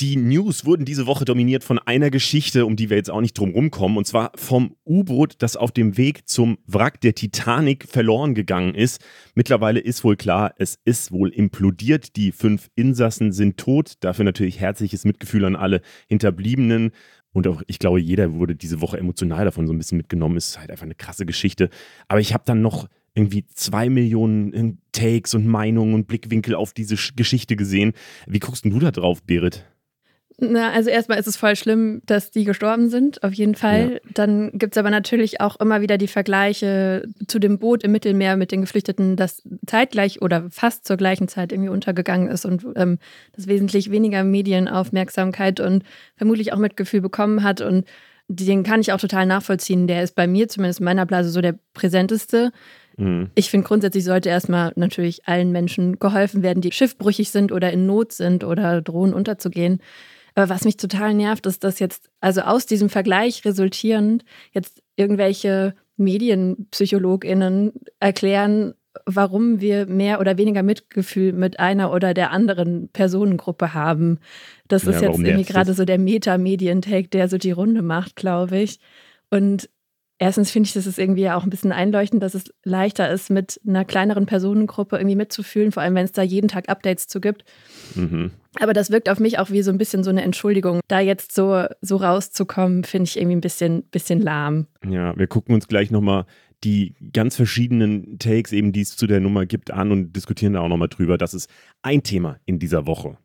Die News wurden diese Woche dominiert von einer Geschichte, um die wir jetzt auch nicht drum rumkommen, und zwar vom U-Boot, das auf dem Weg zum Wrack der Titanic verloren gegangen ist. Mittlerweile ist wohl klar, es ist wohl implodiert. Die fünf Insassen sind tot. Dafür natürlich herzliches Mitgefühl an alle Hinterbliebenen. Und auch, ich glaube, jeder wurde diese Woche emotional davon so ein bisschen mitgenommen. Ist halt einfach eine krasse Geschichte. Aber ich habe dann noch irgendwie zwei Millionen äh, Takes und Meinungen und Blickwinkel auf diese Geschichte gesehen. Wie guckst du da drauf, Berit? Na, also erstmal ist es voll schlimm, dass die gestorben sind, auf jeden Fall. Ja. Dann gibt es aber natürlich auch immer wieder die Vergleiche zu dem Boot im Mittelmeer mit den Geflüchteten, das zeitgleich oder fast zur gleichen Zeit irgendwie untergegangen ist und ähm, das wesentlich weniger Medienaufmerksamkeit und vermutlich auch Mitgefühl bekommen hat. Und den kann ich auch total nachvollziehen. Der ist bei mir, zumindest in meiner Blase, so der präsenteste. Mhm. Ich finde, grundsätzlich sollte erstmal natürlich allen Menschen geholfen werden, die schiffbrüchig sind oder in Not sind oder drohen unterzugehen. Aber was mich total nervt, ist, dass jetzt, also aus diesem Vergleich resultierend, jetzt irgendwelche MedienpsychologInnen erklären, warum wir mehr oder weniger Mitgefühl mit einer oder der anderen Personengruppe haben. Das ist ja, jetzt irgendwie gerade so der Meta-Medien-Take, der so die Runde macht, glaube ich. Und Erstens finde ich, dass es irgendwie auch ein bisschen einleuchtend, dass es leichter ist, mit einer kleineren Personengruppe irgendwie mitzufühlen, vor allem wenn es da jeden Tag Updates zu gibt. Mhm. Aber das wirkt auf mich auch wie so ein bisschen so eine Entschuldigung. Da jetzt so, so rauszukommen, finde ich irgendwie ein bisschen, bisschen lahm. Ja, wir gucken uns gleich nochmal die ganz verschiedenen Takes, eben die es zu der Nummer gibt, an und diskutieren da auch nochmal drüber. Das ist ein Thema in dieser Woche.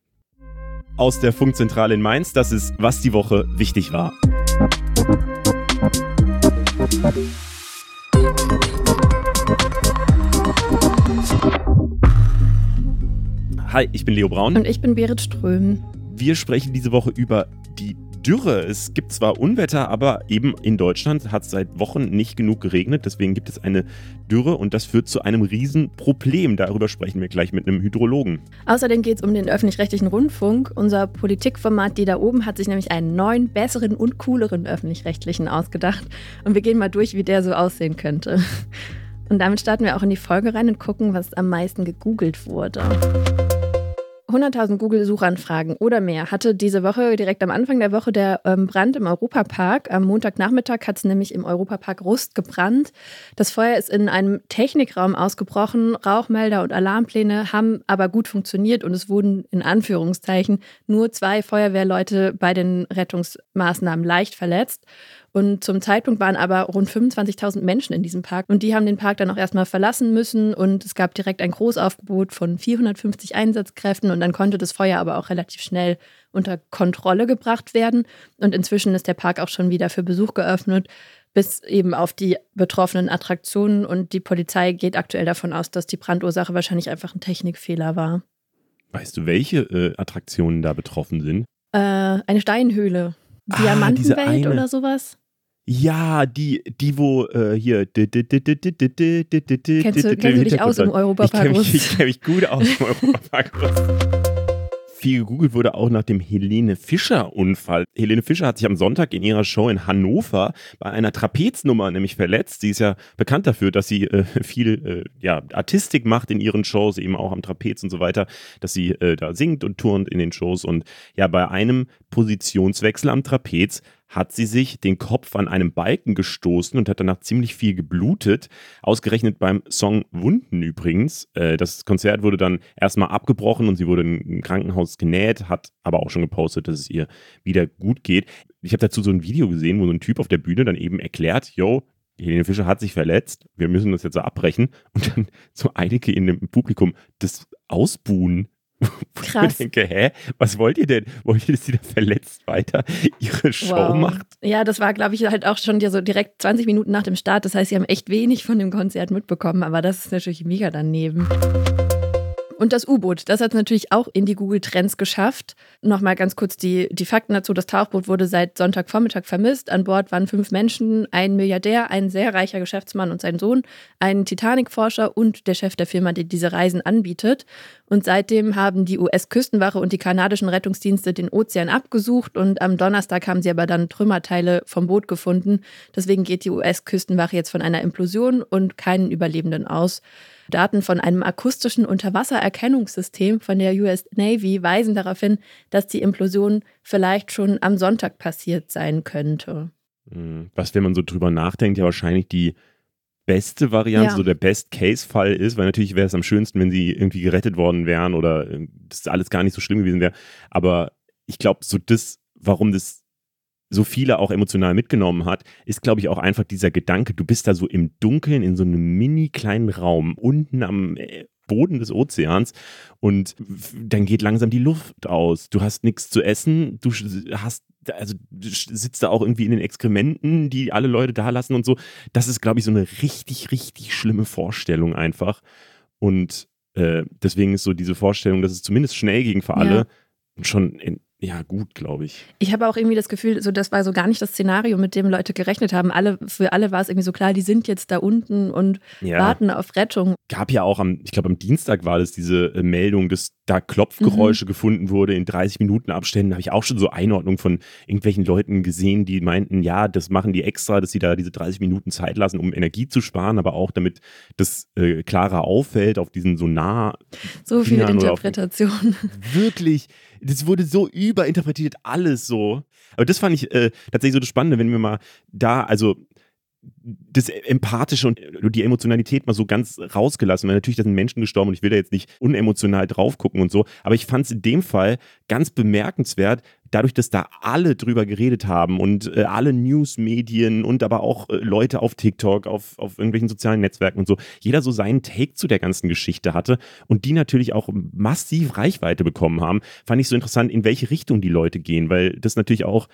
Aus der Funkzentrale in Mainz, das ist, was die Woche wichtig war. Hi, ich bin Leo Braun. Und ich bin Berit Ström. Wir sprechen diese Woche über die Dürre. Es gibt zwar Unwetter, aber eben in Deutschland hat es seit Wochen nicht genug geregnet. Deswegen gibt es eine Dürre und das führt zu einem Riesenproblem. Darüber sprechen wir gleich mit einem Hydrologen. Außerdem geht es um den öffentlich-rechtlichen Rundfunk. Unser Politikformat, die da oben, hat sich nämlich einen neuen, besseren und cooleren öffentlich-rechtlichen ausgedacht. Und wir gehen mal durch, wie der so aussehen könnte. Und damit starten wir auch in die Folge rein und gucken, was am meisten gegoogelt wurde. 100.000 Google-Suchanfragen oder mehr hatte diese Woche direkt am Anfang der Woche der ähm, Brand im Europapark. Am Montagnachmittag hat es nämlich im Europapark Rust gebrannt. Das Feuer ist in einem Technikraum ausgebrochen. Rauchmelder und Alarmpläne haben aber gut funktioniert und es wurden in Anführungszeichen nur zwei Feuerwehrleute bei den Rettungsmaßnahmen leicht verletzt. Und zum Zeitpunkt waren aber rund 25.000 Menschen in diesem Park. Und die haben den Park dann auch erstmal verlassen müssen. Und es gab direkt ein Großaufgebot von 450 Einsatzkräften. Und dann konnte das Feuer aber auch relativ schnell unter Kontrolle gebracht werden. Und inzwischen ist der Park auch schon wieder für Besuch geöffnet, bis eben auf die betroffenen Attraktionen. Und die Polizei geht aktuell davon aus, dass die Brandursache wahrscheinlich einfach ein Technikfehler war. Weißt du, welche äh, Attraktionen da betroffen sind? Äh, eine Steinhöhle. Diamantenwelt ah, oder sowas? Ja, die, die wo äh, hier. Kennst du, kennst du dich aus im Europapark? Ich kenne mich, kenn mich gut aus im Europapark. Viel gegoogelt wurde auch nach dem Helene Fischer-Unfall. Helene Fischer hat sich am Sonntag in ihrer Show in Hannover bei einer Trapeznummer nämlich verletzt. Sie ist ja bekannt dafür, dass sie äh, viel äh, ja, Artistik macht in ihren Shows, eben auch am Trapez und so weiter, dass sie äh, da singt und turnt in den Shows. Und ja, bei einem Positionswechsel am Trapez hat sie sich den Kopf an einem Balken gestoßen und hat danach ziemlich viel geblutet. Ausgerechnet beim Song Wunden übrigens. Äh, das Konzert wurde dann erstmal abgebrochen und sie wurde im Krankenhaus genäht, hat aber auch schon gepostet, dass es ihr wieder gut geht. Ich habe dazu so ein Video gesehen, wo so ein Typ auf der Bühne dann eben erklärt, yo, Helene Fischer hat sich verletzt, wir müssen das jetzt so abbrechen. Und dann so einige in dem Publikum das ausbuhen Krass. Ich denke, hä, was wollt ihr denn? Wollt ihr, dass sie da verletzt weiter ihre Show wow. macht? Ja, das war, glaube ich, halt auch schon so direkt 20 Minuten nach dem Start. Das heißt, sie haben echt wenig von dem Konzert mitbekommen, aber das ist natürlich mega daneben. Und das U-Boot, das hat es natürlich auch in die Google-Trends geschafft. Nochmal ganz kurz die, die Fakten dazu. Das Tauchboot wurde seit Sonntagvormittag vermisst. An Bord waren fünf Menschen, ein Milliardär, ein sehr reicher Geschäftsmann und sein Sohn, ein Titanic-Forscher und der Chef der Firma, die diese Reisen anbietet. Und seitdem haben die US-Küstenwache und die kanadischen Rettungsdienste den Ozean abgesucht und am Donnerstag haben sie aber dann Trümmerteile vom Boot gefunden. Deswegen geht die US-Küstenwache jetzt von einer Implosion und keinen Überlebenden aus. Daten von einem akustischen Unterwassererkennungssystem von der US Navy weisen darauf hin, dass die Implosion vielleicht schon am Sonntag passiert sein könnte. Hm, was, wenn man so drüber nachdenkt, ja wahrscheinlich die beste Variante, ja. so der Best-Case-Fall ist, weil natürlich wäre es am schönsten, wenn sie irgendwie gerettet worden wären oder äh, das alles gar nicht so schlimm gewesen wäre. Aber ich glaube, so das, warum das so viele auch emotional mitgenommen hat, ist, glaube ich, auch einfach dieser Gedanke, du bist da so im Dunkeln in so einem mini kleinen Raum unten am äh, Boden des Ozeans und dann geht langsam die Luft aus. Du hast nichts zu essen, du hast also sitzt da auch irgendwie in den Exkrementen, die alle Leute da lassen und so. Das ist, glaube ich, so eine richtig, richtig schlimme Vorstellung einfach. Und äh, deswegen ist so diese Vorstellung, dass es zumindest schnell ging für alle, ja. schon in, ja, gut, glaube ich. Ich habe auch irgendwie das Gefühl, so das war so gar nicht das Szenario, mit dem Leute gerechnet haben. Alle, für alle war es irgendwie so klar, die sind jetzt da unten und ja. warten auf Rettung. Gab ja auch am, ich glaube am Dienstag war das diese äh, Meldung, dass da Klopfgeräusche mhm. gefunden wurde in 30 Minuten Abständen. Da habe ich auch schon so Einordnung von irgendwelchen Leuten gesehen, die meinten, ja, das machen die extra, dass sie da diese 30 Minuten Zeit lassen, um Energie zu sparen, aber auch damit das äh, klarer auffällt auf diesen Sonar. So viel Interpretation. Wirklich das wurde so überinterpretiert, alles so. Aber das fand ich äh, tatsächlich so das Spannende, wenn wir mal da, also das Empathische und die Emotionalität mal so ganz rausgelassen. Weil natürlich, da sind Menschen gestorben und ich will da jetzt nicht unemotional drauf gucken und so. Aber ich fand es in dem Fall ganz bemerkenswert, dadurch, dass da alle drüber geredet haben und äh, alle Newsmedien und aber auch äh, Leute auf TikTok, auf, auf irgendwelchen sozialen Netzwerken und so, jeder so seinen Take zu der ganzen Geschichte hatte und die natürlich auch massiv Reichweite bekommen haben, fand ich so interessant, in welche Richtung die Leute gehen, weil das natürlich auch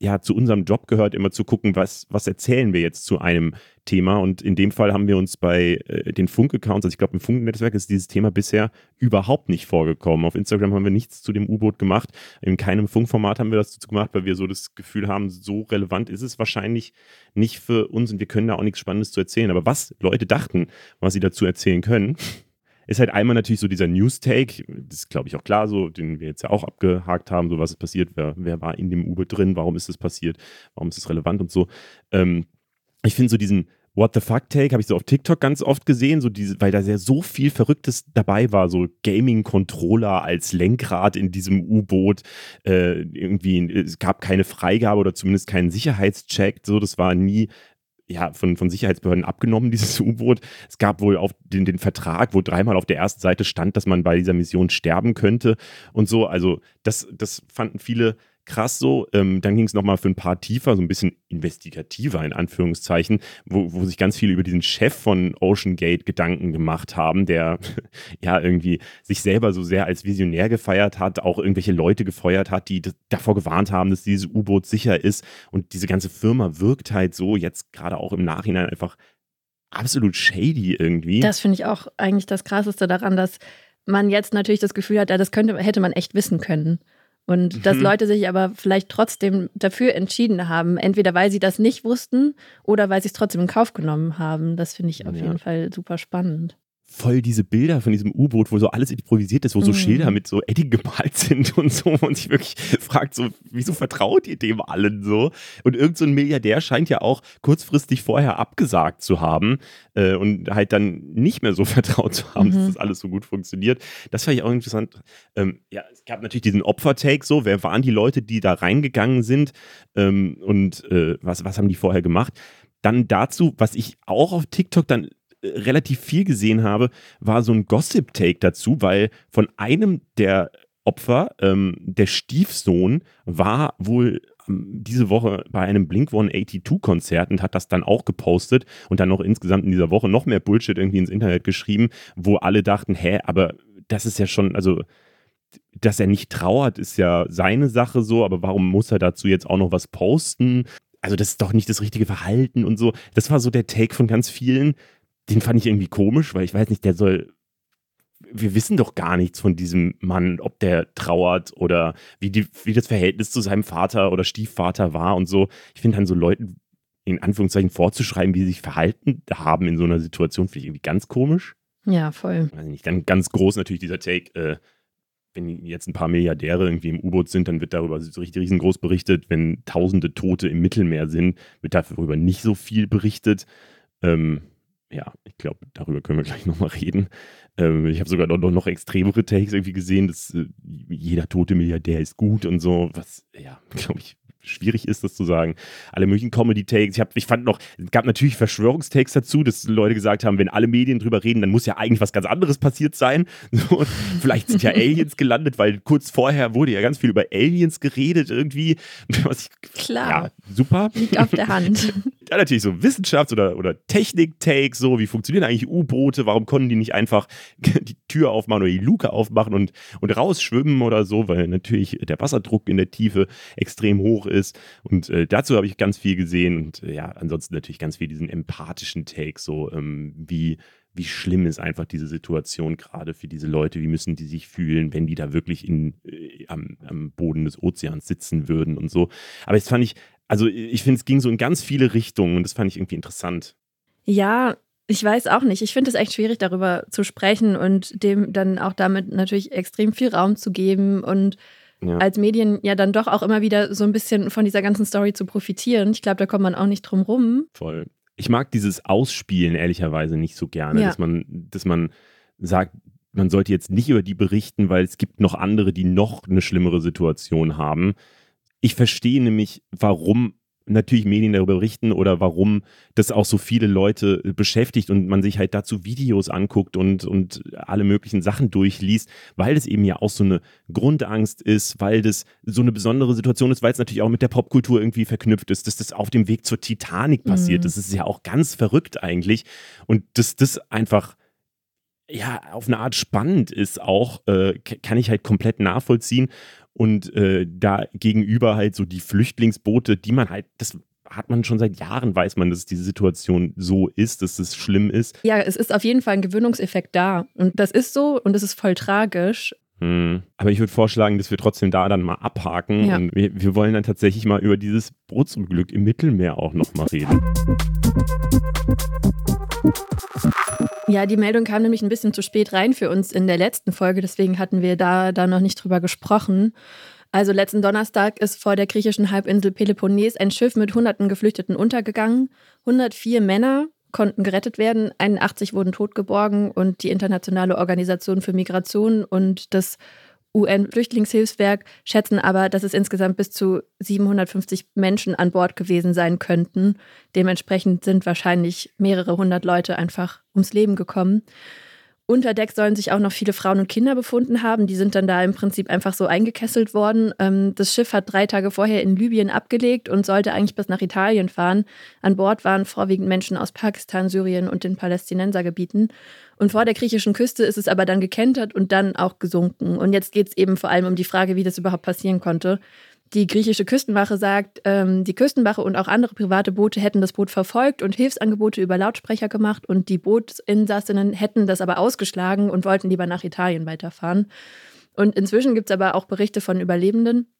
ja, zu unserem Job gehört, immer zu gucken, was, was erzählen wir jetzt zu einem Thema. Und in dem Fall haben wir uns bei äh, den Funk-Accounts, also ich glaube, im Funk-Netzwerk ist dieses Thema bisher überhaupt nicht vorgekommen. Auf Instagram haben wir nichts zu dem U-Boot gemacht. In keinem Funkformat haben wir das dazu gemacht, weil wir so das Gefühl haben, so relevant ist es wahrscheinlich nicht für uns und wir können da auch nichts Spannendes zu erzählen. Aber was Leute dachten, was sie dazu erzählen können, ist halt einmal natürlich so dieser News-Take, das ist glaube ich auch klar so, den wir jetzt ja auch abgehakt haben, so was ist passiert, wer, wer war in dem Uber drin, warum ist das passiert, warum ist das relevant und so. Ähm, ich finde so diesen What the fuck Take habe ich so auf TikTok ganz oft gesehen, so diese, weil da sehr so viel Verrücktes dabei war, so Gaming-Controller als Lenkrad in diesem U-Boot, äh, irgendwie, es gab keine Freigabe oder zumindest keinen Sicherheitscheck, so, das war nie ja, von, von Sicherheitsbehörden abgenommen, dieses U-Boot. Es gab wohl auf den, den Vertrag, wo dreimal auf der ersten Seite stand, dass man bei dieser Mission sterben könnte und so. Also das, das fanden viele krass so. Ähm, dann ging es nochmal für ein paar tiefer, so ein bisschen investigativer in Anführungszeichen, wo, wo sich ganz viele über diesen Chef von Ocean Gate Gedanken gemacht haben, der ja irgendwie sich selber so sehr als Visionär gefeiert hat, auch irgendwelche Leute gefeuert hat, die davor gewarnt haben, dass dieses U-Boot sicher ist. Und diese ganze Firma wirkt halt so jetzt gerade auch im Nachhinein einfach absolut shady irgendwie. Das finde ich auch eigentlich das Krasseste daran, dass man jetzt natürlich das Gefühl hat, ja, das könnte, hätte man echt wissen können. Und mhm. dass Leute sich aber vielleicht trotzdem dafür entschieden haben, entweder weil sie das nicht wussten oder weil sie es trotzdem in Kauf genommen haben. Das finde ich auf ja. jeden Fall super spannend voll diese Bilder von diesem U-Boot, wo so alles improvisiert ist, wo so mhm. Schilder mit so Edding gemalt sind und so und sich wirklich fragt so, wieso vertraut ihr dem allen so? Und irgend so ein Milliardär scheint ja auch kurzfristig vorher abgesagt zu haben äh, und halt dann nicht mehr so vertraut zu haben, mhm. dass das alles so gut funktioniert. Das fand ich auch interessant. Ähm, ja, es gab natürlich diesen Opfer-Take so, wer waren die Leute, die da reingegangen sind ähm, und äh, was, was haben die vorher gemacht? Dann dazu, was ich auch auf TikTok dann relativ viel gesehen habe, war so ein Gossip-Take dazu, weil von einem der Opfer, ähm, der Stiefsohn, war wohl ähm, diese Woche bei einem Blink 182-Konzert und hat das dann auch gepostet und dann noch insgesamt in dieser Woche noch mehr Bullshit irgendwie ins Internet geschrieben, wo alle dachten, hä, aber das ist ja schon, also dass er nicht trauert, ist ja seine Sache so, aber warum muss er dazu jetzt auch noch was posten? Also das ist doch nicht das richtige Verhalten und so. Das war so der Take von ganz vielen den fand ich irgendwie komisch, weil ich weiß nicht, der soll. Wir wissen doch gar nichts von diesem Mann, ob der trauert oder wie, die, wie das Verhältnis zu seinem Vater oder Stiefvater war und so. Ich finde dann so Leuten in Anführungszeichen vorzuschreiben, wie sie sich verhalten haben in so einer Situation, finde ich irgendwie ganz komisch. Ja, voll. Weiß nicht, dann ganz groß natürlich dieser Take, äh, wenn jetzt ein paar Milliardäre irgendwie im U-Boot sind, dann wird darüber so richtig riesengroß berichtet. Wenn tausende Tote im Mittelmeer sind, wird darüber nicht so viel berichtet. Ähm, ja, ich glaube, darüber können wir gleich nochmal reden. Ähm, ich habe sogar noch, noch, extremere Takes irgendwie gesehen, dass äh, jeder tote Milliardär ist gut und so, was, ja, glaube ich, schwierig ist, das zu sagen. Alle möglichen Comedy-Takes. Ich, ich fand noch, es gab natürlich Verschwörungstakes dazu, dass Leute gesagt haben, wenn alle Medien drüber reden, dann muss ja eigentlich was ganz anderes passiert sein. So, vielleicht sind ja Aliens gelandet, weil kurz vorher wurde ja ganz viel über Aliens geredet irgendwie. Ich, Klar. Ja, super. Liegt auf der Hand. ja, natürlich so Wissenschafts- oder, oder Technik-Takes, so wie funktionieren eigentlich U-Boote, warum konnten die nicht einfach die Tür aufmachen oder die Luke aufmachen und, und rausschwimmen oder so, weil natürlich der Wasserdruck in der Tiefe extrem hoch ist. Und äh, dazu habe ich ganz viel gesehen und äh, ja, ansonsten natürlich ganz viel diesen empathischen Take, so ähm, wie wie schlimm ist einfach diese Situation gerade für diese Leute, wie müssen die sich fühlen, wenn die da wirklich in, äh, am, am Boden des Ozeans sitzen würden und so. Aber das fand ich, also ich finde, es ging so in ganz viele Richtungen und das fand ich irgendwie interessant. Ja, ich weiß auch nicht. Ich finde es echt schwierig, darüber zu sprechen und dem dann auch damit natürlich extrem viel Raum zu geben und ja. als Medien ja dann doch auch immer wieder so ein bisschen von dieser ganzen Story zu profitieren. Ich glaube, da kommt man auch nicht drum rum. Voll. Ich mag dieses Ausspielen ehrlicherweise nicht so gerne, ja. dass man, dass man sagt, man sollte jetzt nicht über die berichten, weil es gibt noch andere, die noch eine schlimmere Situation haben. Ich verstehe nämlich, warum natürlich Medien darüber berichten oder warum das auch so viele Leute beschäftigt und man sich halt dazu Videos anguckt und, und alle möglichen Sachen durchliest, weil das eben ja auch so eine Grundangst ist, weil das so eine besondere Situation ist, weil es natürlich auch mit der Popkultur irgendwie verknüpft ist, dass das auf dem Weg zur Titanic passiert. Mhm. Das ist ja auch ganz verrückt eigentlich und dass das einfach ja, auf eine Art spannend ist auch, äh, kann ich halt komplett nachvollziehen. Und äh, da gegenüber halt so die Flüchtlingsboote, die man halt, das hat man schon seit Jahren, weiß man, dass diese Situation so ist, dass es schlimm ist. Ja, es ist auf jeden Fall ein Gewöhnungseffekt da. Und das ist so und es ist voll tragisch. Hm. Aber ich würde vorschlagen, dass wir trotzdem da dann mal abhaken. Ja. Und wir, wir, wollen dann tatsächlich mal über dieses Bootsunglück im Mittelmeer auch nochmal reden. Ja, die Meldung kam nämlich ein bisschen zu spät rein für uns in der letzten Folge, deswegen hatten wir da, da noch nicht drüber gesprochen. Also letzten Donnerstag ist vor der griechischen Halbinsel Peloponnes ein Schiff mit hunderten Geflüchteten untergegangen. 104 Männer konnten gerettet werden, 81 wurden totgeborgen und die Internationale Organisation für Migration und das UN-Flüchtlingshilfswerk schätzen aber, dass es insgesamt bis zu 750 Menschen an Bord gewesen sein könnten. Dementsprechend sind wahrscheinlich mehrere hundert Leute einfach ums Leben gekommen. Unter Deck sollen sich auch noch viele Frauen und Kinder befunden haben. Die sind dann da im Prinzip einfach so eingekesselt worden. Ähm, das Schiff hat drei Tage vorher in Libyen abgelegt und sollte eigentlich bis nach Italien fahren. An Bord waren vorwiegend Menschen aus Pakistan, Syrien und den Palästinensergebieten. Und vor der griechischen Küste ist es aber dann gekentert und dann auch gesunken. Und jetzt geht es eben vor allem um die Frage, wie das überhaupt passieren konnte. Die griechische Küstenwache sagt, ähm, die Küstenwache und auch andere private Boote hätten das Boot verfolgt und Hilfsangebote über Lautsprecher gemacht und die Bootsinsassinnen hätten das aber ausgeschlagen und wollten lieber nach Italien weiterfahren. Und inzwischen gibt es aber auch Berichte von Überlebenden,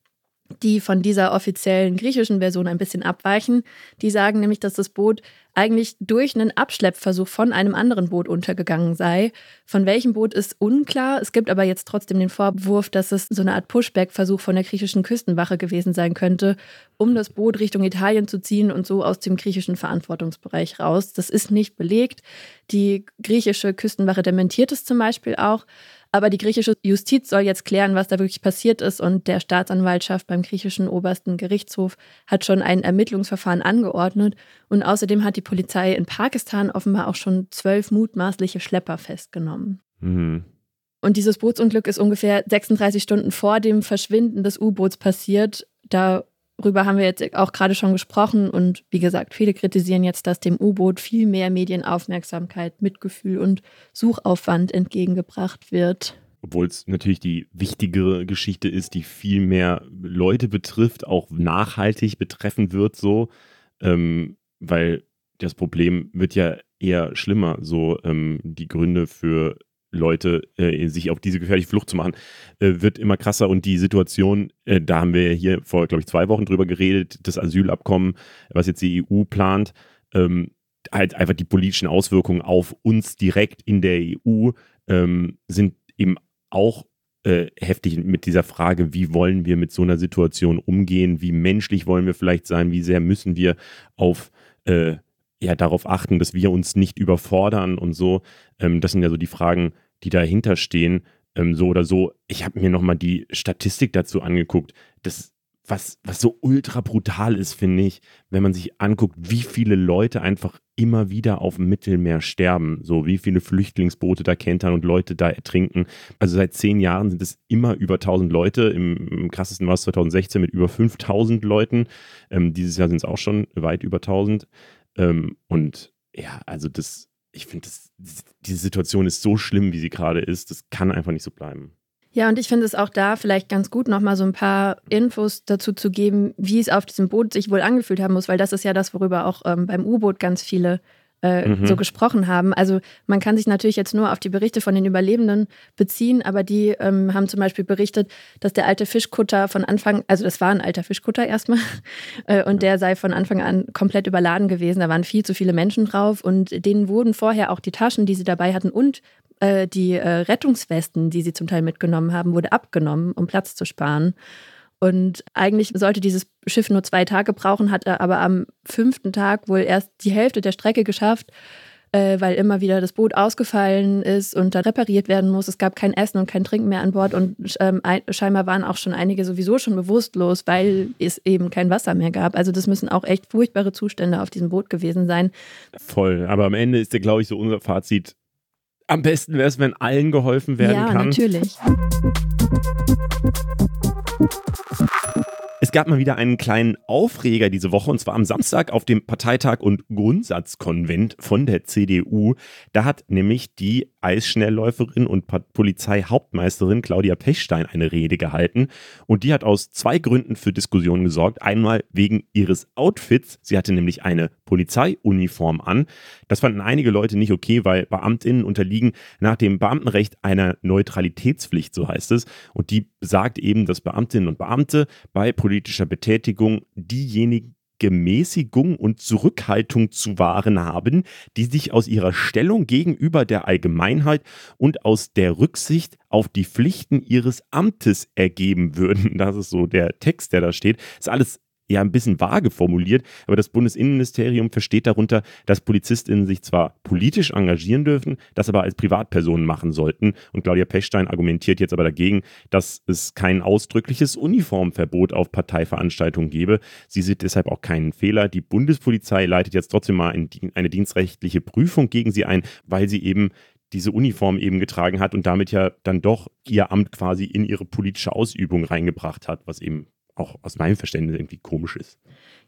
die von dieser offiziellen griechischen Version ein bisschen abweichen. Die sagen nämlich, dass das Boot eigentlich durch einen Abschleppversuch von einem anderen Boot untergegangen sei. Von welchem Boot ist unklar. Es gibt aber jetzt trotzdem den Vorwurf, dass es so eine Art Pushback-Versuch von der griechischen Küstenwache gewesen sein könnte, um das Boot Richtung Italien zu ziehen und so aus dem griechischen Verantwortungsbereich raus. Das ist nicht belegt. Die griechische Küstenwache dementiert es zum Beispiel auch. Aber die griechische Justiz soll jetzt klären, was da wirklich passiert ist. Und der Staatsanwaltschaft beim griechischen obersten Gerichtshof hat schon ein Ermittlungsverfahren angeordnet. Und außerdem hat die Polizei in Pakistan offenbar auch schon zwölf mutmaßliche Schlepper festgenommen. Mhm. Und dieses Bootsunglück ist ungefähr 36 Stunden vor dem Verschwinden des U-Boots passiert. Da Darüber haben wir jetzt auch gerade schon gesprochen und wie gesagt, viele kritisieren jetzt, dass dem U-Boot viel mehr Medienaufmerksamkeit, Mitgefühl und Suchaufwand entgegengebracht wird. Obwohl es natürlich die wichtigere Geschichte ist, die viel mehr Leute betrifft, auch nachhaltig betreffen wird, so, ähm, weil das Problem wird ja eher schlimmer, so ähm, die Gründe für Leute, äh, sich auf diese gefährliche Flucht zu machen, äh, wird immer krasser. Und die Situation, äh, da haben wir hier vor, glaube ich, zwei Wochen drüber geredet, das Asylabkommen, was jetzt die EU plant, ähm, halt einfach die politischen Auswirkungen auf uns direkt in der EU ähm, sind eben auch äh, heftig mit dieser Frage, wie wollen wir mit so einer Situation umgehen, wie menschlich wollen wir vielleicht sein, wie sehr müssen wir auf äh, ja darauf achten, dass wir uns nicht überfordern und so. Ähm, das sind ja so die Fragen, die dahinter stehen. Ähm, so oder so. Ich habe mir nochmal die Statistik dazu angeguckt. Das was, was so ultra brutal ist, finde ich, wenn man sich anguckt, wie viele Leute einfach immer wieder auf dem Mittelmeer sterben. So wie viele Flüchtlingsboote da kentern und Leute da ertrinken. Also seit zehn Jahren sind es immer über 1000 Leute. Im, im krassesten war es 2016 mit über 5000 Leuten. Ähm, dieses Jahr sind es auch schon weit über 1000. Ähm, und ja, also das, ich finde, diese Situation ist so schlimm, wie sie gerade ist. Das kann einfach nicht so bleiben. Ja, und ich finde es auch da vielleicht ganz gut, nochmal so ein paar Infos dazu zu geben, wie es auf diesem Boot sich wohl angefühlt haben muss, weil das ist ja das, worüber auch ähm, beim U-Boot ganz viele äh, mhm. so gesprochen haben. Also man kann sich natürlich jetzt nur auf die Berichte von den Überlebenden beziehen, aber die ähm, haben zum Beispiel berichtet, dass der alte Fischkutter von Anfang, also das war ein alter Fischkutter erstmal, äh, und der sei von Anfang an komplett überladen gewesen. Da waren viel zu viele Menschen drauf und denen wurden vorher auch die Taschen, die sie dabei hatten und äh, die äh, Rettungswesten, die sie zum Teil mitgenommen haben, wurde abgenommen, um Platz zu sparen. Und eigentlich sollte dieses Schiff nur zwei Tage brauchen, hat er aber am fünften Tag wohl erst die Hälfte der Strecke geschafft, äh, weil immer wieder das Boot ausgefallen ist und dann repariert werden muss. Es gab kein Essen und kein Trinken mehr an Bord und ähm, scheinbar waren auch schon einige sowieso schon bewusstlos, weil es eben kein Wasser mehr gab. Also das müssen auch echt furchtbare Zustände auf diesem Boot gewesen sein. Voll, aber am Ende ist ja, glaube ich, so unser Fazit, am besten wäre es, wenn allen geholfen werden ja, kann. Ja, natürlich. Es gab mal wieder einen kleinen Aufreger diese Woche und zwar am Samstag auf dem Parteitag und Grundsatzkonvent von der CDU. Da hat nämlich die Eisschnellläuferin und Polizeihauptmeisterin Claudia Pechstein eine Rede gehalten und die hat aus zwei Gründen für Diskussionen gesorgt. Einmal wegen ihres Outfits. Sie hatte nämlich eine Polizeiuniform an. Das fanden einige Leute nicht okay, weil Beamtinnen unterliegen nach dem Beamtenrecht einer Neutralitätspflicht, so heißt es. Und die sagt eben, dass Beamtinnen und Beamte bei politischer Betätigung diejenigen Gemäßigung und Zurückhaltung zu wahren haben, die sich aus ihrer Stellung gegenüber der Allgemeinheit und aus der Rücksicht auf die Pflichten ihres Amtes ergeben würden. Das ist so der Text, der da steht. Ist alles ja ein bisschen vage formuliert, aber das Bundesinnenministerium versteht darunter, dass PolizistInnen sich zwar politisch engagieren dürfen, das aber als Privatpersonen machen sollten. Und Claudia Pechstein argumentiert jetzt aber dagegen, dass es kein ausdrückliches Uniformverbot auf Parteiveranstaltungen gebe. Sie sieht deshalb auch keinen Fehler. Die Bundespolizei leitet jetzt trotzdem mal eine dienstrechtliche Prüfung gegen sie ein, weil sie eben diese Uniform eben getragen hat und damit ja dann doch ihr Amt quasi in ihre politische Ausübung reingebracht hat, was eben auch aus meinem Verständnis irgendwie komisch ist.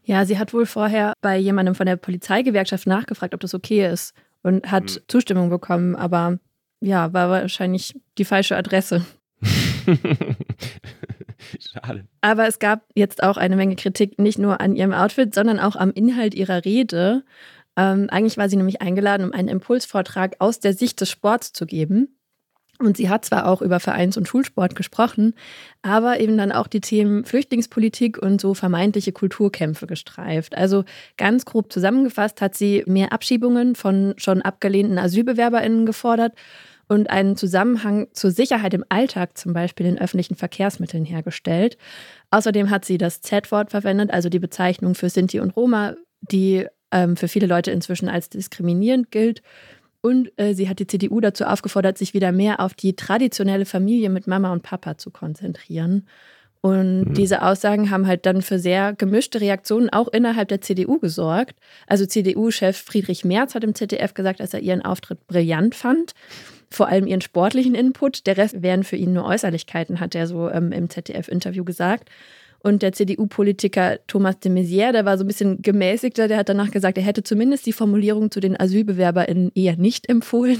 Ja, sie hat wohl vorher bei jemandem von der Polizeigewerkschaft nachgefragt, ob das okay ist und hat hm. Zustimmung bekommen, aber ja, war wahrscheinlich die falsche Adresse. Schade. Aber es gab jetzt auch eine Menge Kritik, nicht nur an ihrem Outfit, sondern auch am Inhalt ihrer Rede. Ähm, eigentlich war sie nämlich eingeladen, um einen Impulsvortrag aus der Sicht des Sports zu geben. Und sie hat zwar auch über Vereins- und Schulsport gesprochen, aber eben dann auch die Themen Flüchtlingspolitik und so vermeintliche Kulturkämpfe gestreift. Also ganz grob zusammengefasst hat sie mehr Abschiebungen von schon abgelehnten Asylbewerberinnen gefordert und einen Zusammenhang zur Sicherheit im Alltag, zum Beispiel in öffentlichen Verkehrsmitteln, hergestellt. Außerdem hat sie das Z-Wort verwendet, also die Bezeichnung für Sinti und Roma, die ähm, für viele Leute inzwischen als diskriminierend gilt. Und äh, sie hat die CDU dazu aufgefordert, sich wieder mehr auf die traditionelle Familie mit Mama und Papa zu konzentrieren. Und mhm. diese Aussagen haben halt dann für sehr gemischte Reaktionen auch innerhalb der CDU gesorgt. Also CDU-Chef Friedrich Merz hat im ZDF gesagt, dass er ihren Auftritt brillant fand, vor allem ihren sportlichen Input. Der Rest wären für ihn nur Äußerlichkeiten, hat er so ähm, im ZDF-Interview gesagt. Und der CDU-Politiker Thomas de Maizière, der war so ein bisschen gemäßigter, der hat danach gesagt, er hätte zumindest die Formulierung zu den AsylbewerberInnen eher nicht empfohlen.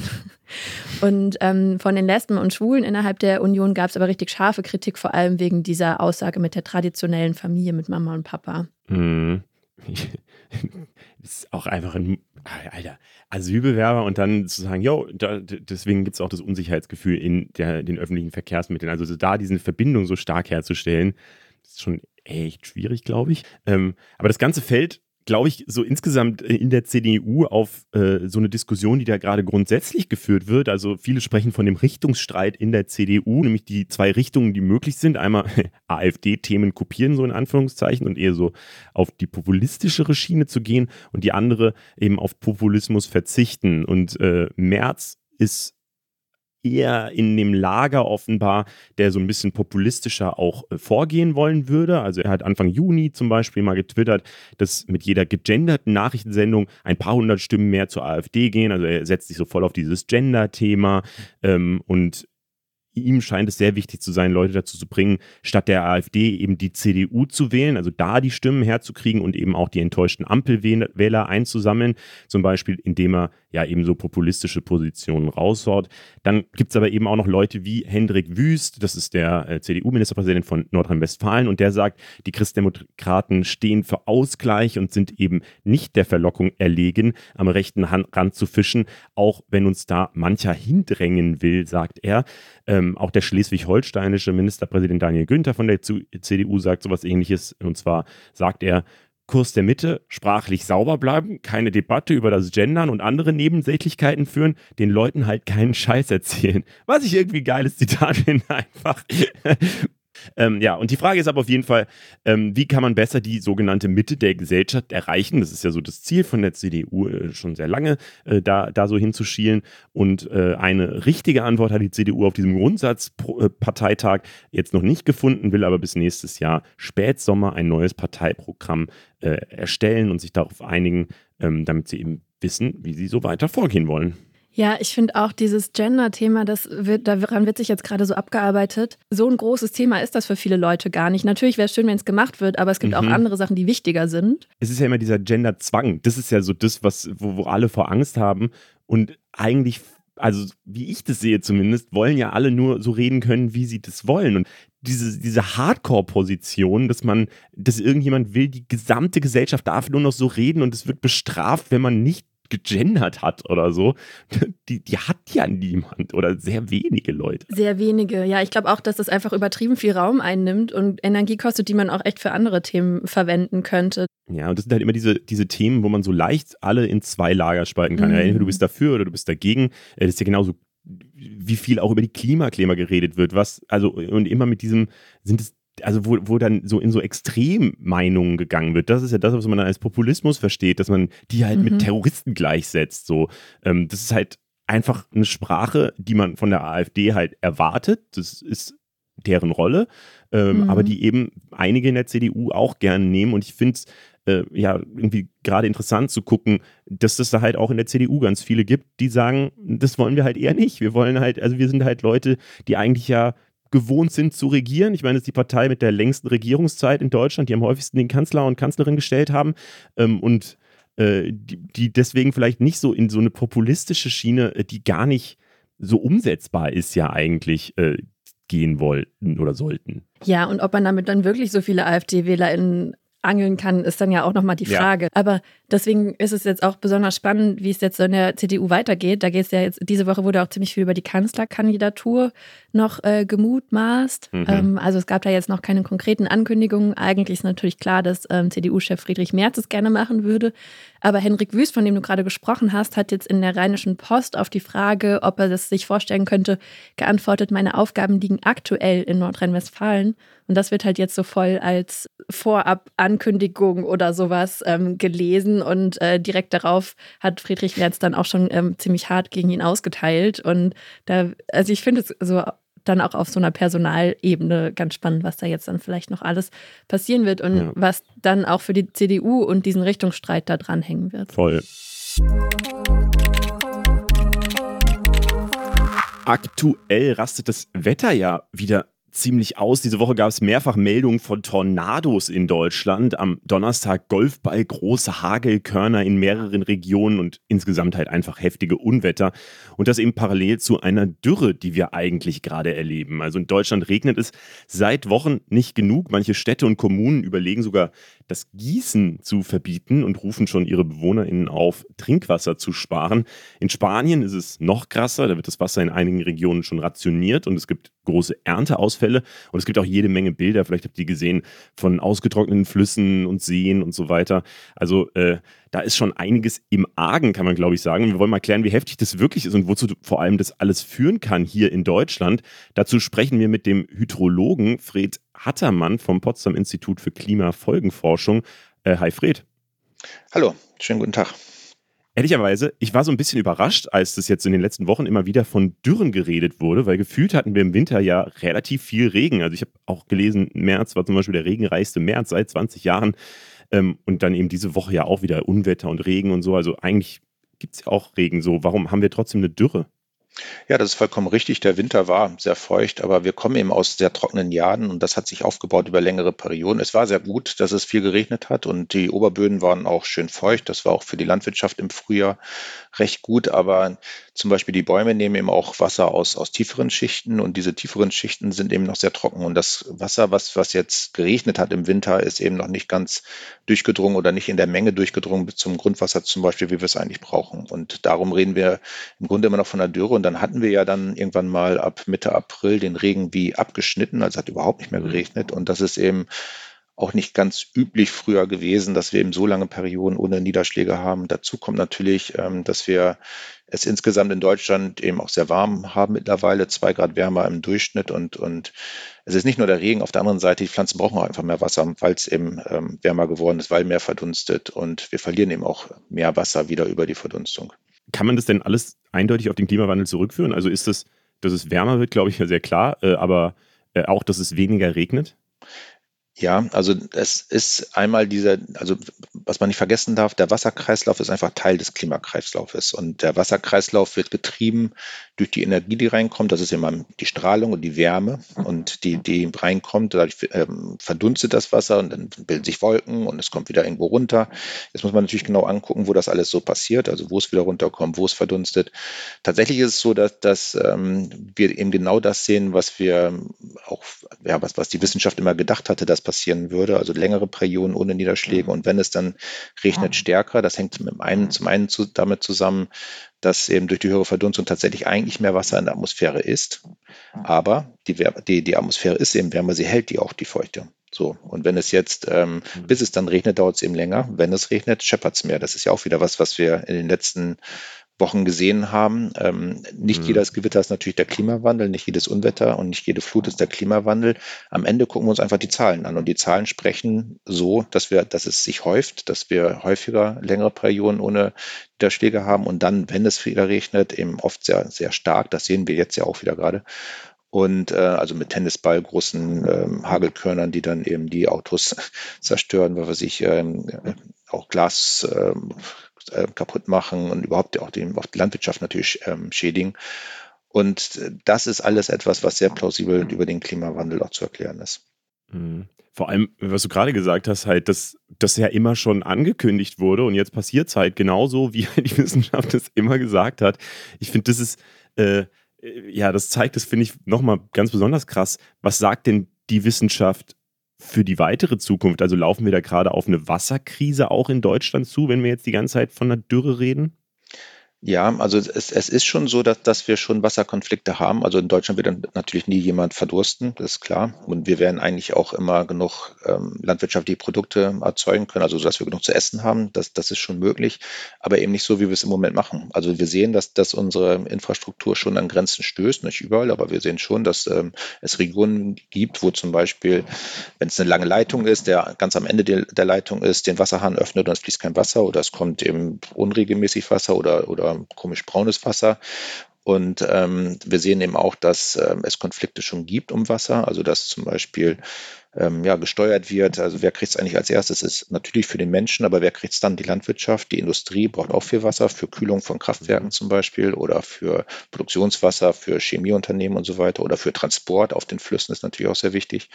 Und ähm, von den Lesben und Schwulen innerhalb der Union gab es aber richtig scharfe Kritik, vor allem wegen dieser Aussage mit der traditionellen Familie mit Mama und Papa. Mhm. Das ist auch einfach ein Alter, Asylbewerber und dann zu sagen, jo, da, deswegen gibt es auch das Unsicherheitsgefühl in der, den öffentlichen Verkehrsmitteln. Also da diese Verbindung so stark herzustellen, ist schon echt schwierig, glaube ich. Ähm, aber das ganze Feld glaube ich, so insgesamt in der CDU auf äh, so eine Diskussion, die da gerade grundsätzlich geführt wird. Also viele sprechen von dem Richtungsstreit in der CDU, nämlich die zwei Richtungen, die möglich sind. Einmal AfD-Themen kopieren, so in Anführungszeichen, und eher so auf die populistischere Schiene zu gehen und die andere eben auf Populismus verzichten. Und äh, Merz ist eher in dem Lager offenbar, der so ein bisschen populistischer auch äh, vorgehen wollen würde. Also er hat Anfang Juni zum Beispiel mal getwittert, dass mit jeder gegenderten Nachrichtensendung ein paar hundert Stimmen mehr zur AfD gehen. Also er setzt sich so voll auf dieses Gender-Thema ähm, und ihm scheint es sehr wichtig zu sein, Leute dazu zu bringen, statt der AfD eben die CDU zu wählen, also da die Stimmen herzukriegen und eben auch die enttäuschten Ampelwähler einzusammeln, zum Beispiel indem er ja eben so populistische Positionen raushaut. Dann gibt es aber eben auch noch Leute wie Hendrik Wüst, das ist der äh, CDU-Ministerpräsident von Nordrhein-Westfalen und der sagt, die Christdemokraten stehen für Ausgleich und sind eben nicht der Verlockung erlegen, am rechten Rand zu fischen, auch wenn uns da mancher hindrängen will, sagt er. Ähm, auch der schleswig-holsteinische Ministerpräsident Daniel Günther von der CDU sagt sowas ähnliches und zwar sagt er, Kurs der Mitte, sprachlich sauber bleiben, keine Debatte über das Gendern und andere Nebensächlichkeiten führen, den Leuten halt keinen Scheiß erzählen. Was ich irgendwie geiles Zitat finde, einfach. Ähm, ja, und die Frage ist aber auf jeden Fall, ähm, wie kann man besser die sogenannte Mitte der Gesellschaft erreichen? Das ist ja so das Ziel von der CDU äh, schon sehr lange, äh, da, da so hinzuschielen. Und äh, eine richtige Antwort hat die CDU auf diesem Grundsatzparteitag jetzt noch nicht gefunden, will aber bis nächstes Jahr Spätsommer ein neues Parteiprogramm äh, erstellen und sich darauf einigen, ähm, damit sie eben wissen, wie sie so weiter vorgehen wollen. Ja, ich finde auch dieses Gender-Thema, das wird, daran wird sich jetzt gerade so abgearbeitet. So ein großes Thema ist das für viele Leute gar nicht. Natürlich wäre es schön, wenn es gemacht wird, aber es gibt mhm. auch andere Sachen, die wichtiger sind. Es ist ja immer dieser Gender-Zwang. Das ist ja so das, was, wo, wo alle vor Angst haben. Und eigentlich also wie ich das sehe zumindest, wollen ja alle nur so reden können, wie sie das wollen. Und diese, diese Hardcore-Position, dass man, dass irgendjemand will, die gesamte Gesellschaft darf nur noch so reden und es wird bestraft, wenn man nicht gegendert hat oder so, die, die hat ja niemand oder sehr wenige Leute. Sehr wenige, ja. Ich glaube auch, dass das einfach übertrieben viel Raum einnimmt und Energie kostet, die man auch echt für andere Themen verwenden könnte. Ja, und das sind halt immer diese, diese Themen, wo man so leicht alle in zwei Lager spalten kann. Mhm. Ja, entweder du bist dafür oder du bist dagegen. Das ist ja genauso wie viel auch über die Klimakleber geredet wird, was, also, und immer mit diesem, sind es also wo, wo dann so in so Extremmeinungen gegangen wird. Das ist ja das, was man dann als Populismus versteht, dass man die halt mhm. mit Terroristen gleichsetzt. So, ähm, das ist halt einfach eine Sprache, die man von der AfD halt erwartet. Das ist deren Rolle, ähm, mhm. aber die eben einige in der CDU auch gerne nehmen. Und ich finde es äh, ja irgendwie gerade interessant zu gucken, dass es da halt auch in der CDU ganz viele gibt, die sagen, das wollen wir halt eher nicht. Wir wollen halt, also wir sind halt Leute, die eigentlich ja gewohnt sind zu regieren. Ich meine, das ist die Partei mit der längsten Regierungszeit in Deutschland, die am häufigsten den Kanzler und Kanzlerin gestellt haben. Ähm, und äh, die, die, deswegen vielleicht nicht so in so eine populistische Schiene, äh, die gar nicht so umsetzbar ist, ja eigentlich äh, gehen wollten oder sollten. Ja, und ob man damit dann wirklich so viele AfD-WählerInnen angeln kann, ist dann ja auch nochmal die Frage. Ja. Aber deswegen ist es jetzt auch besonders spannend, wie es jetzt in der CDU weitergeht. Da geht es ja jetzt, diese Woche wurde auch ziemlich viel über die Kanzlerkandidatur noch äh, gemutmaßt. Mhm. Ähm, also es gab da jetzt noch keine konkreten Ankündigungen. Eigentlich ist natürlich klar, dass ähm, CDU-Chef Friedrich Merz es gerne machen würde. Aber Henrik Wüst, von dem du gerade gesprochen hast, hat jetzt in der Rheinischen Post auf die Frage, ob er das sich vorstellen könnte, geantwortet, meine Aufgaben liegen aktuell in Nordrhein-Westfalen. Und das wird halt jetzt so voll als Vorab-Ankündigung oder sowas ähm, gelesen. Und äh, direkt darauf hat Friedrich Merz dann auch schon ähm, ziemlich hart gegen ihn ausgeteilt. Und da, also ich finde es so dann auch auf so einer Personalebene ganz spannend, was da jetzt dann vielleicht noch alles passieren wird und ja. was dann auch für die CDU und diesen Richtungsstreit da dranhängen wird. Voll. Aktuell rastet das Wetter ja wieder ziemlich aus. Diese Woche gab es mehrfach Meldungen von Tornados in Deutschland. Am Donnerstag Golfball, große Hagelkörner in mehreren Regionen und insgesamt halt einfach heftige Unwetter. Und das eben parallel zu einer Dürre, die wir eigentlich gerade erleben. Also in Deutschland regnet es seit Wochen nicht genug. Manche Städte und Kommunen überlegen sogar, das Gießen zu verbieten und rufen schon ihre BewohnerInnen auf, Trinkwasser zu sparen. In Spanien ist es noch krasser. Da wird das Wasser in einigen Regionen schon rationiert und es gibt große Ernteausfälle Ausfälle. Und es gibt auch jede Menge Bilder, vielleicht habt ihr gesehen, von ausgetrockneten Flüssen und Seen und so weiter. Also äh, da ist schon einiges im Argen, kann man glaube ich sagen. Wir wollen mal klären, wie heftig das wirklich ist und wozu vor allem das alles führen kann hier in Deutschland. Dazu sprechen wir mit dem Hydrologen Fred Hattermann vom Potsdam Institut für Klimafolgenforschung. Äh, hi Fred. Hallo, schönen guten Tag. Ehrlicherweise, ich war so ein bisschen überrascht, als das jetzt in den letzten Wochen immer wieder von Dürren geredet wurde, weil gefühlt hatten wir im Winter ja relativ viel Regen. Also ich habe auch gelesen, März war zum Beispiel der regenreichste März seit 20 Jahren. Ähm, und dann eben diese Woche ja auch wieder Unwetter und Regen und so. Also eigentlich gibt es ja auch Regen so. Warum haben wir trotzdem eine Dürre? Ja, das ist vollkommen richtig. Der Winter war sehr feucht, aber wir kommen eben aus sehr trockenen Jahren und das hat sich aufgebaut über längere Perioden. Es war sehr gut, dass es viel geregnet hat und die Oberböden waren auch schön feucht. Das war auch für die Landwirtschaft im Frühjahr recht gut, aber zum Beispiel die Bäume nehmen eben auch Wasser aus, aus tieferen Schichten und diese tieferen Schichten sind eben noch sehr trocken und das Wasser, was, was jetzt geregnet hat im Winter, ist eben noch nicht ganz durchgedrungen oder nicht in der Menge durchgedrungen bis zum Grundwasser zum Beispiel, wie wir es eigentlich brauchen. Und darum reden wir im Grunde immer noch von der Dürre und dann hatten wir ja dann irgendwann mal ab Mitte April den Regen wie abgeschnitten, also hat überhaupt nicht mehr geregnet. Und das ist eben auch nicht ganz üblich früher gewesen, dass wir eben so lange Perioden ohne Niederschläge haben. Dazu kommt natürlich, ähm, dass wir es insgesamt in Deutschland eben auch sehr warm haben mittlerweile, zwei Grad wärmer im Durchschnitt und, und es ist nicht nur der Regen, auf der anderen Seite, die Pflanzen brauchen auch einfach mehr Wasser, weil es eben ähm, wärmer geworden ist, weil mehr verdunstet und wir verlieren eben auch mehr Wasser wieder über die Verdunstung. Kann man das denn alles eindeutig auf den Klimawandel zurückführen? Also ist es, dass es wärmer wird, glaube ich, ja sehr klar, äh, aber äh, auch, dass es weniger regnet? Ja, also es ist einmal dieser, also was man nicht vergessen darf, der Wasserkreislauf ist einfach Teil des Klimakreislaufes. Und der Wasserkreislauf wird getrieben durch die Energie, die reinkommt. Das ist immer die Strahlung und die Wärme und die, die reinkommt. Dadurch ähm, verdunstet das Wasser und dann bilden sich Wolken und es kommt wieder irgendwo runter. Jetzt muss man natürlich genau angucken, wo das alles so passiert, also wo es wieder runterkommt, wo es verdunstet. Tatsächlich ist es so, dass, dass ähm, wir eben genau das sehen, was wir auch, ja, was, was die Wissenschaft immer gedacht hatte, dass passieren würde. Also längere Perioden ohne Niederschläge und wenn es dann regnet stärker, das hängt zum einen, zum einen zu, damit zusammen, dass eben durch die höhere Verdunstung tatsächlich eigentlich mehr Wasser in der Atmosphäre ist. Aber die, die, die Atmosphäre ist eben wärmer, sie hält die auch die Feuchte. So, und wenn es jetzt, ähm, mhm. bis es dann regnet, dauert es eben länger. Wenn es regnet, scheppert es mehr. Das ist ja auch wieder was, was wir in den letzten Wochen gesehen haben. Ähm, nicht mhm. jedes Gewitter ist natürlich der Klimawandel, nicht jedes Unwetter und nicht jede Flut ist der Klimawandel. Am Ende gucken wir uns einfach die Zahlen an und die Zahlen sprechen so, dass wir, dass es sich häuft, dass wir häufiger längere Perioden ohne Niederschläge haben und dann, wenn es wieder regnet, eben oft sehr, sehr stark. Das sehen wir jetzt ja auch wieder gerade und äh, also mit Tennisball großen ähm, Hagelkörnern, die dann eben die Autos zerstören, weil wir sich ähm, auch Glas ähm, äh, kaputt machen und überhaupt auch die, auch die Landwirtschaft natürlich ähm, schädigen. Und das ist alles etwas, was sehr plausibel über den Klimawandel auch zu erklären ist. Mhm. Vor allem, was du gerade gesagt hast, halt, dass das ja immer schon angekündigt wurde und jetzt passiert es halt genauso, wie die Wissenschaft es immer gesagt hat. Ich finde, das ist, äh, ja, das zeigt, das finde ich nochmal ganz besonders krass. Was sagt denn die Wissenschaft für die weitere Zukunft? Also laufen wir da gerade auf eine Wasserkrise auch in Deutschland zu, wenn wir jetzt die ganze Zeit von einer Dürre reden? Ja, also es, es ist schon so, dass, dass wir schon Wasserkonflikte haben. Also in Deutschland wird natürlich nie jemand verdursten, das ist klar. Und wir werden eigentlich auch immer genug ähm, landwirtschaftliche Produkte erzeugen können, also dass wir genug zu essen haben. Das, das ist schon möglich, aber eben nicht so, wie wir es im Moment machen. Also wir sehen, dass, dass unsere Infrastruktur schon an Grenzen stößt, nicht überall, aber wir sehen schon, dass ähm, es Regionen gibt, wo zum Beispiel, wenn es eine lange Leitung ist, der ganz am Ende der, der Leitung ist, den Wasserhahn öffnet und es fließt kein Wasser oder es kommt eben unregelmäßig Wasser oder, oder komisch braunes Wasser. Und ähm, wir sehen eben auch, dass ähm, es Konflikte schon gibt um Wasser, also dass zum Beispiel ähm, ja, gesteuert wird. Also wer kriegt es eigentlich als erstes? Das ist natürlich für den Menschen, aber wer kriegt es dann? Die Landwirtschaft, die Industrie braucht auch viel Wasser für Kühlung von Kraftwerken mhm. zum Beispiel oder für Produktionswasser, für Chemieunternehmen und so weiter oder für Transport auf den Flüssen ist natürlich auch sehr wichtig.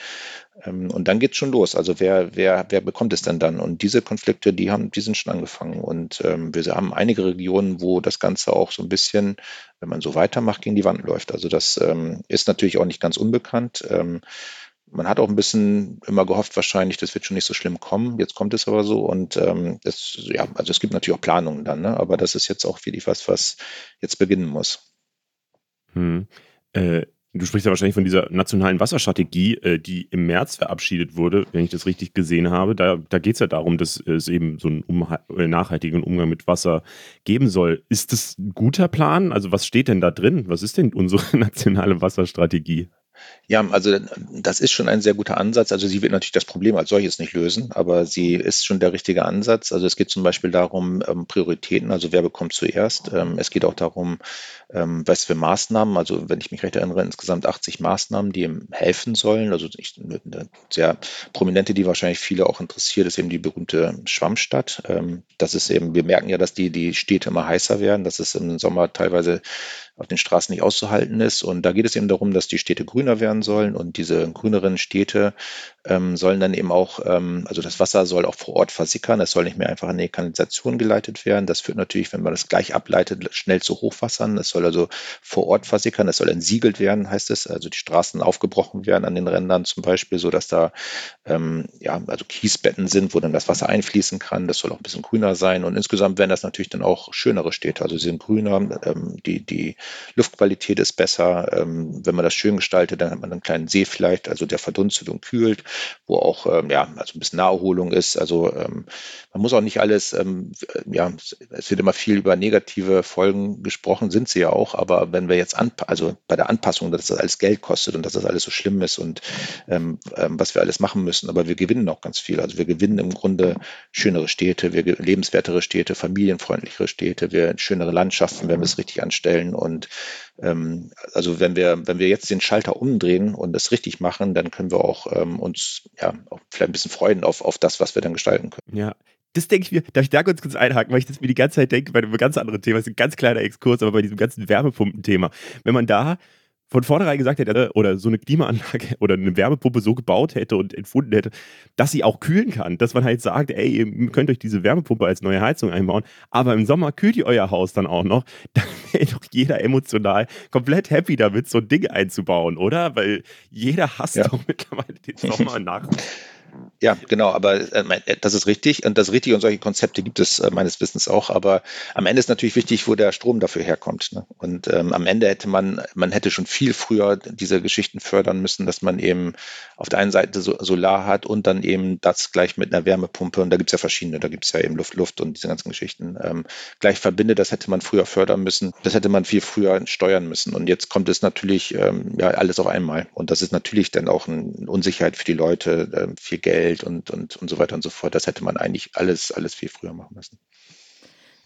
Ähm, und dann geht es schon los. Also wer, wer, wer bekommt es denn dann? Und diese Konflikte, die haben, die sind schon angefangen. Und ähm, wir haben einige Regionen, wo das Ganze auch so ein bisschen, wenn man so weitermacht, gegen die Wand läuft. Also das ähm, ist natürlich auch nicht ganz unbekannt. Ähm, man hat auch ein bisschen immer gehofft, wahrscheinlich, das wird schon nicht so schlimm kommen. Jetzt kommt es aber so und ähm, es, ja, also es gibt natürlich auch Planungen dann, ne? aber das ist jetzt auch wirklich was, was jetzt beginnen muss. Hm. Äh, Du sprichst ja wahrscheinlich von dieser nationalen Wasserstrategie, äh, die im März verabschiedet wurde, wenn ich das richtig gesehen habe. Da, da geht es ja darum, dass es eben so einen äh, nachhaltigen Umgang mit Wasser geben soll. Ist das ein guter Plan? Also was steht denn da drin? Was ist denn unsere nationale Wasserstrategie? Ja, also das ist schon ein sehr guter Ansatz. Also sie wird natürlich das Problem als solches nicht lösen, aber sie ist schon der richtige Ansatz. Also es geht zum Beispiel darum, ähm, Prioritäten, also wer bekommt zuerst. Ähm, es geht auch darum, ähm, was für Maßnahmen, also wenn ich mich recht erinnere, insgesamt 80 Maßnahmen, die ihm helfen sollen. Also ich, eine sehr prominente, die wahrscheinlich viele auch interessiert, ist eben die berühmte Schwammstadt. Das ist eben, wir merken ja, dass die, die Städte immer heißer werden, dass es im Sommer teilweise auf den Straßen nicht auszuhalten ist. Und da geht es eben darum, dass die Städte grüner werden sollen und diese grüneren Städte ähm, sollen dann eben auch, ähm, also das Wasser soll auch vor Ort versickern. Es soll nicht mehr einfach in die Kanalisation geleitet werden. Das führt natürlich, wenn man das gleich ableitet, schnell zu Hochwassern. Es soll also vor Ort versickern. Es soll entsiegelt werden, heißt es. Also die Straßen aufgebrochen werden an den Rändern zum Beispiel, so dass da ähm, ja also Kiesbetten sind, wo dann das Wasser einfließen kann. Das soll auch ein bisschen grüner sein. Und insgesamt werden das natürlich dann auch schönere Städte. Also sie sind grüner, ähm, die die Luftqualität ist besser. Ähm, wenn man das schön gestaltet, dann hat man einen kleinen See vielleicht, also der verdunstet und kühlt, wo auch ähm, ja, also ein bisschen Naherholung ist. Also ähm, man muss auch nicht alles, ähm, ja, es wird immer viel über negative Folgen gesprochen, sind sie ja auch, aber wenn wir jetzt also bei der Anpassung, dass das alles Geld kostet und dass das alles so schlimm ist und ähm, ähm, was wir alles machen müssen, aber wir gewinnen auch ganz viel. Also wir gewinnen im Grunde schönere Städte, wir lebenswertere Städte, familienfreundlichere Städte, wir schönere Landschaften, wenn wir es richtig anstellen und ähm, also wenn wir, wenn wir jetzt den Schalter umdrehen und das richtig machen, dann können wir auch ähm, uns ja auch vielleicht ein bisschen freuen auf, auf das, was wir dann gestalten können. Ja, das denke ich mir, darf ich da kurz, kurz einhaken, weil ich das mir die ganze Zeit denke, bei einem ganz anderen Thema, das ist ein ganz kleiner Exkurs, aber bei diesem ganzen Wärmepumpenthema. Wenn man da von vornherein gesagt hätte oder so eine Klimaanlage oder eine Wärmepumpe so gebaut hätte und entfunden hätte, dass sie auch kühlen kann, dass man halt sagt, ey, ihr könnt euch diese Wärmepumpe als neue Heizung einbauen, aber im Sommer kühlt ihr euer Haus dann auch noch, dann wäre doch jeder emotional komplett happy damit, so ein Ding einzubauen, oder? Weil jeder hasst ja. doch mittlerweile den Sommer nach. Ja, genau, aber äh, äh, das ist richtig und das ist richtig und solche Konzepte gibt es äh, meines Wissens auch, aber am Ende ist natürlich wichtig, wo der Strom dafür herkommt. Ne? Und ähm, am Ende hätte man, man hätte schon viel früher diese Geschichten fördern müssen, dass man eben auf der einen Seite so, Solar hat und dann eben das gleich mit einer Wärmepumpe und da gibt es ja verschiedene, da gibt es ja eben Luft, Luft und diese ganzen Geschichten ähm, gleich verbindet, das hätte man früher fördern müssen, das hätte man viel früher steuern müssen und jetzt kommt es natürlich ähm, ja alles auf einmal und das ist natürlich dann auch eine Unsicherheit für die Leute, äh, viel Geld und, und, und so weiter und so fort. Das hätte man eigentlich alles, alles viel früher machen müssen.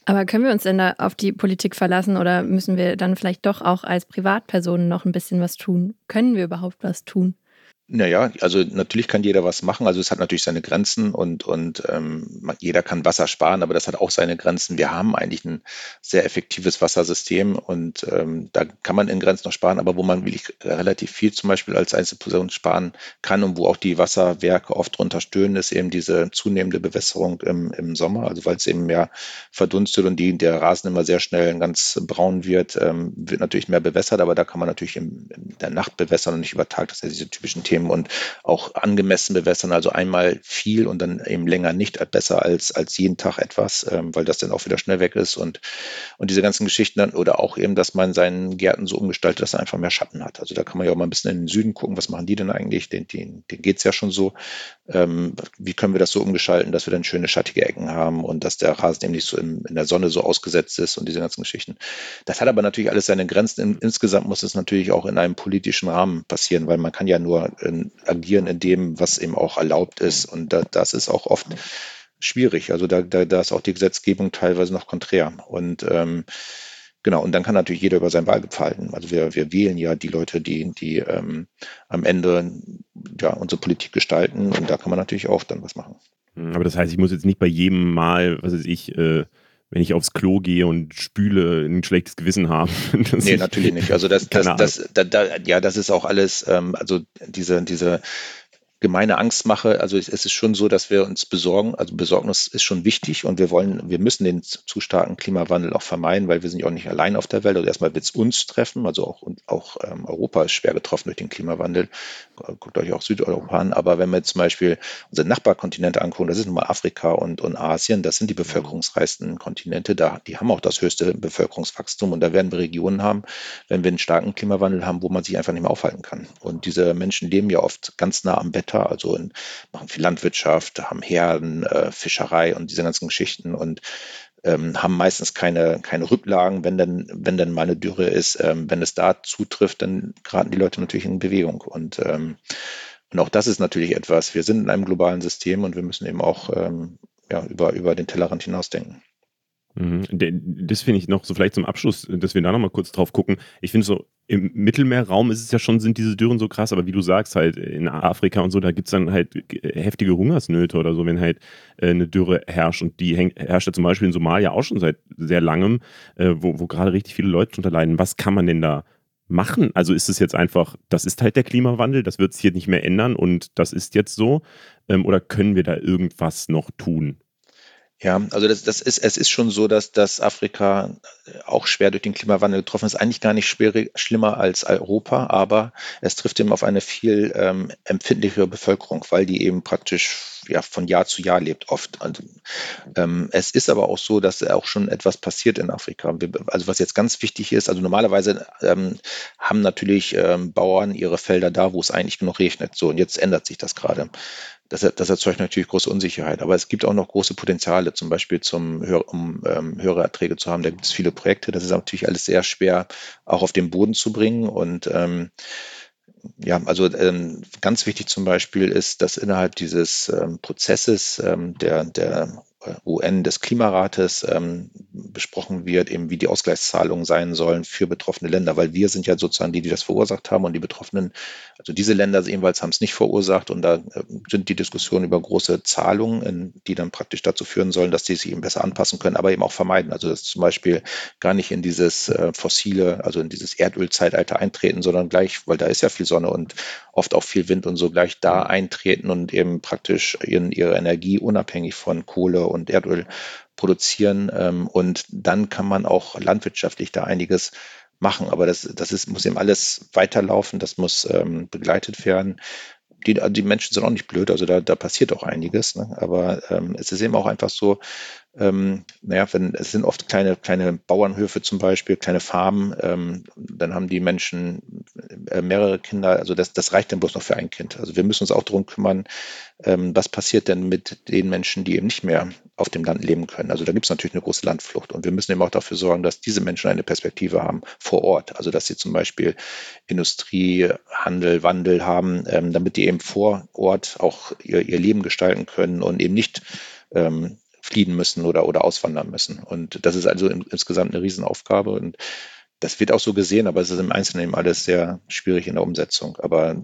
Aber können wir uns denn da auf die Politik verlassen oder müssen wir dann vielleicht doch auch als Privatpersonen noch ein bisschen was tun? Können wir überhaupt was tun? Naja, also natürlich kann jeder was machen. Also es hat natürlich seine Grenzen und, und ähm, jeder kann Wasser sparen, aber das hat auch seine Grenzen. Wir haben eigentlich ein sehr effektives Wassersystem und ähm, da kann man in Grenzen noch sparen, aber wo man wirklich relativ viel zum Beispiel als Einzelperson sparen kann und wo auch die Wasserwerke oft drunter stöhnen, ist eben diese zunehmende Bewässerung im, im Sommer. Also weil es eben mehr verdunstet und die, der Rasen immer sehr schnell ganz braun wird, ähm, wird natürlich mehr bewässert, aber da kann man natürlich im, in der Nacht bewässern und nicht über Tag. Das sind diese typischen Themen nehmen und auch angemessen bewässern, also einmal viel und dann eben länger nicht besser als, als jeden Tag etwas, ähm, weil das dann auch wieder schnell weg ist und, und diese ganzen Geschichten dann oder auch eben, dass man seinen Gärten so umgestaltet, dass er einfach mehr Schatten hat. Also da kann man ja auch mal ein bisschen in den Süden gucken, was machen die denn eigentlich? Den, den, denen geht es ja schon so. Ähm, wie können wir das so umgestalten, dass wir dann schöne schattige Ecken haben und dass der Rasen eben nicht so in, in der Sonne so ausgesetzt ist und diese ganzen Geschichten. Das hat aber natürlich alles seine Grenzen. In, insgesamt muss es natürlich auch in einem politischen Rahmen passieren, weil man kann ja nur in, agieren in dem, was eben auch erlaubt ist. Und da, das ist auch oft schwierig. Also da, da, da ist auch die Gesetzgebung teilweise noch konträr. Und ähm, Genau, und dann kann natürlich jeder über sein Wahlgebiet. Also wir, wir wählen ja die Leute, die, die ähm, am Ende ja, unsere Politik gestalten und da kann man natürlich auch dann was machen. Aber das heißt, ich muss jetzt nicht bei jedem Mal, was weiß ich, äh, wenn ich aufs Klo gehe und spüle, ein schlechtes Gewissen haben. nee, natürlich nicht. Also das, das, das, da, da, ja, das ist auch alles, ähm, also diese, diese gemeine Angst mache. Also es ist schon so, dass wir uns besorgen. Also Besorgnis ist schon wichtig und wir wollen, wir müssen den zu starken Klimawandel auch vermeiden, weil wir sind ja auch nicht allein auf der Welt. Also erstmal wird es uns treffen. Also auch, auch ähm, Europa ist schwer getroffen durch den Klimawandel. Guckt euch auch Südeuropa an. Aber wenn wir zum Beispiel unsere Nachbarkontinente angucken, das ist nun mal Afrika und, und Asien, das sind die bevölkerungsreichsten Kontinente. Da, die haben auch das höchste Bevölkerungswachstum und da werden wir Regionen haben, wenn wir einen starken Klimawandel haben, wo man sich einfach nicht mehr aufhalten kann. Und diese Menschen leben ja oft ganz nah am Wetter, also in, machen viel Landwirtschaft, haben Herden, äh, Fischerei und diese ganzen Geschichten und ähm, haben meistens keine, keine Rücklagen, wenn denn, wenn denn mal eine Dürre ist. Ähm, wenn es da zutrifft, dann geraten die Leute natürlich in Bewegung. Und, ähm, und auch das ist natürlich etwas, wir sind in einem globalen System und wir müssen eben auch ähm, ja, über, über den Tellerrand hinausdenken. Mhm. Das finde ich noch so vielleicht zum Abschluss, dass wir da nochmal kurz drauf gucken. Ich finde so, im Mittelmeerraum ist es ja schon, sind diese Dürren so krass, aber wie du sagst, halt in Afrika und so, da gibt es dann halt heftige Hungersnöte oder so, wenn halt äh, eine Dürre herrscht. Und die herrscht ja zum Beispiel in Somalia auch schon seit sehr langem, äh, wo, wo gerade richtig viele Leute drunter leiden. Was kann man denn da machen? Also ist es jetzt einfach, das ist halt der Klimawandel, das wird sich jetzt nicht mehr ändern und das ist jetzt so? Ähm, oder können wir da irgendwas noch tun? Ja, also das, das ist, es ist schon so, dass, dass Afrika auch schwer durch den Klimawandel getroffen ist. Eigentlich gar nicht schwer, schlimmer als Europa, aber es trifft eben auf eine viel ähm, empfindlichere Bevölkerung, weil die eben praktisch ja, von Jahr zu Jahr lebt, oft. Und, ähm, es ist aber auch so, dass auch schon etwas passiert in Afrika. Also was jetzt ganz wichtig ist, also normalerweise ähm, haben natürlich ähm, Bauern ihre Felder da, wo es eigentlich genug regnet. So, und jetzt ändert sich das gerade. Das, das, erzeugt natürlich große Unsicherheit. Aber es gibt auch noch große Potenziale, zum Beispiel zum, um ähm, höhere Erträge zu haben. Da gibt es viele Projekte. Das ist natürlich alles sehr schwer auch auf den Boden zu bringen. Und ähm, ja, also ähm, ganz wichtig zum Beispiel ist, dass innerhalb dieses ähm, Prozesses ähm, der, der UN des Klimarates ähm, besprochen wird, eben wie die Ausgleichszahlungen sein sollen für betroffene Länder, weil wir sind ja sozusagen die, die das verursacht haben und die Betroffenen, also diese Länder ebenfalls haben es nicht verursacht und da äh, sind die Diskussionen über große Zahlungen, die dann praktisch dazu führen sollen, dass die sich eben besser anpassen können, aber eben auch vermeiden. Also dass zum Beispiel gar nicht in dieses äh, fossile, also in dieses Erdölzeitalter eintreten, sondern gleich, weil da ist ja viel Sonne und oft auch viel Wind und so gleich da eintreten und eben praktisch in ihre Energie unabhängig von Kohle und Erdöl produzieren. Ähm, und dann kann man auch landwirtschaftlich da einiges machen. Aber das, das ist, muss eben alles weiterlaufen, das muss ähm, begleitet werden. Die, die Menschen sind auch nicht blöd, also da, da passiert auch einiges. Ne? Aber ähm, es ist eben auch einfach so, ähm, naja, wenn, es sind oft kleine, kleine Bauernhöfe zum Beispiel, kleine Farmen, ähm, dann haben die Menschen äh, mehrere Kinder, also das, das reicht dann bloß noch für ein Kind. Also wir müssen uns auch darum kümmern, ähm, was passiert denn mit den Menschen, die eben nicht mehr auf dem Land leben können. Also da gibt es natürlich eine große Landflucht und wir müssen eben auch dafür sorgen, dass diese Menschen eine Perspektive haben vor Ort. Also dass sie zum Beispiel Industrie, Handel, Wandel haben, ähm, damit die eben vor Ort auch ihr, ihr Leben gestalten können und eben nicht ähm, fliehen müssen oder, oder auswandern müssen. Und das ist also in, insgesamt eine Riesenaufgabe und das wird auch so gesehen, aber es ist im Einzelnen eben alles sehr schwierig in der Umsetzung. Aber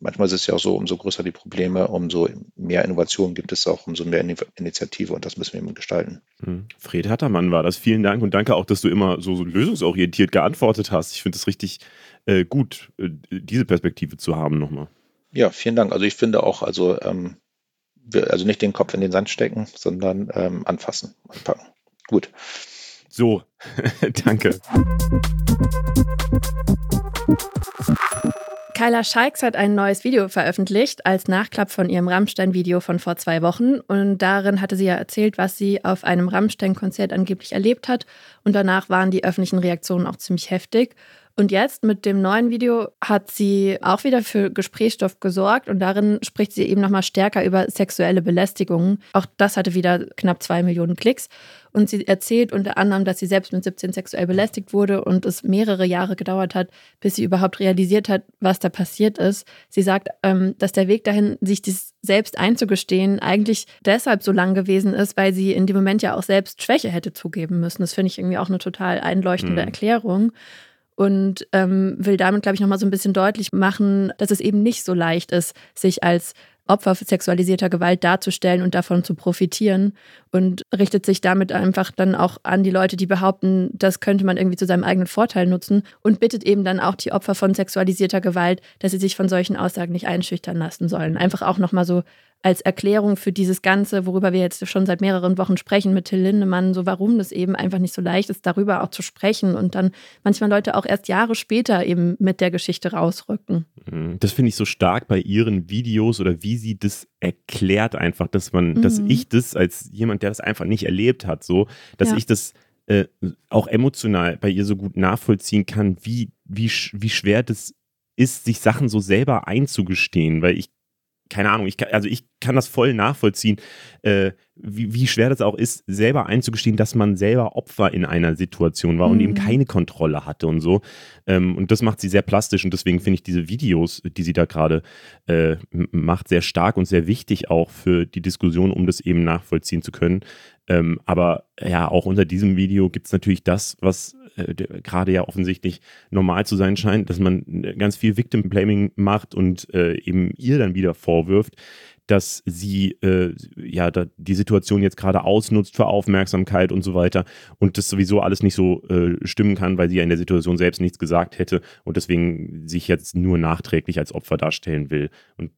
manchmal ist es ja auch so, umso größer die Probleme, umso mehr Innovation gibt es auch, umso mehr Initiative und das müssen wir eben gestalten. Hm. Fred Hattermann war das. Vielen Dank und danke auch, dass du immer so, so lösungsorientiert geantwortet hast. Ich finde es richtig äh, gut, äh, diese Perspektive zu haben nochmal. Ja, vielen Dank. Also ich finde auch, also ähm, also nicht den Kopf in den Sand stecken, sondern ähm, anfassen, anpacken. Gut. So, danke. Kyla Scheiks hat ein neues Video veröffentlicht als Nachklapp von ihrem Rammstein-Video von vor zwei Wochen. Und darin hatte sie ja erzählt, was sie auf einem Rammstein-Konzert angeblich erlebt hat. Und danach waren die öffentlichen Reaktionen auch ziemlich heftig. Und jetzt mit dem neuen Video hat sie auch wieder für Gesprächsstoff gesorgt und darin spricht sie eben nochmal stärker über sexuelle Belästigungen. Auch das hatte wieder knapp zwei Millionen Klicks. Und sie erzählt unter anderem, dass sie selbst mit 17 sexuell belästigt wurde und es mehrere Jahre gedauert hat, bis sie überhaupt realisiert hat, was da passiert ist. Sie sagt, ähm, dass der Weg dahin, sich dies selbst einzugestehen, eigentlich deshalb so lang gewesen ist, weil sie in dem Moment ja auch selbst Schwäche hätte zugeben müssen. Das finde ich irgendwie auch eine total einleuchtende mhm. Erklärung und ähm, will damit, glaube ich, nochmal so ein bisschen deutlich machen, dass es eben nicht so leicht ist, sich als Opfer sexualisierter Gewalt darzustellen und davon zu profitieren und richtet sich damit einfach dann auch an die Leute, die behaupten, das könnte man irgendwie zu seinem eigenen Vorteil nutzen und bittet eben dann auch die Opfer von sexualisierter Gewalt, dass sie sich von solchen Aussagen nicht einschüchtern lassen sollen. Einfach auch nochmal so als Erklärung für dieses Ganze, worüber wir jetzt schon seit mehreren Wochen sprechen mit Till Lindemann, so warum das eben einfach nicht so leicht ist, darüber auch zu sprechen und dann manchmal Leute auch erst Jahre später eben mit der Geschichte rausrücken. Mhm. Das finde ich so stark bei ihren Videos oder wie sie das erklärt einfach, dass man, mhm. dass ich das als jemand, der das einfach nicht erlebt hat, so, dass ja. ich das äh, auch emotional bei ihr so gut nachvollziehen kann, wie, wie, wie schwer das ist, sich Sachen so selber einzugestehen, weil ich keine Ahnung, ich kann, also ich kann das voll nachvollziehen, äh, wie, wie, schwer das auch ist, selber einzugestehen, dass man selber Opfer in einer Situation war mhm. und eben mhm. keine Kontrolle hatte und so. Ähm, und das macht sie sehr plastisch und deswegen finde ich diese Videos, die sie da gerade äh, macht, sehr stark und sehr wichtig auch für die Diskussion, um das eben nachvollziehen zu können. Ähm, aber ja, auch unter diesem Video gibt es natürlich das, was äh, gerade ja offensichtlich normal zu sein scheint, dass man äh, ganz viel Victim Blaming macht und äh, eben ihr dann wieder vorwirft, dass sie äh, ja da die Situation jetzt gerade ausnutzt für Aufmerksamkeit und so weiter und das sowieso alles nicht so äh, stimmen kann, weil sie ja in der Situation selbst nichts gesagt hätte und deswegen sich jetzt nur nachträglich als Opfer darstellen will. Und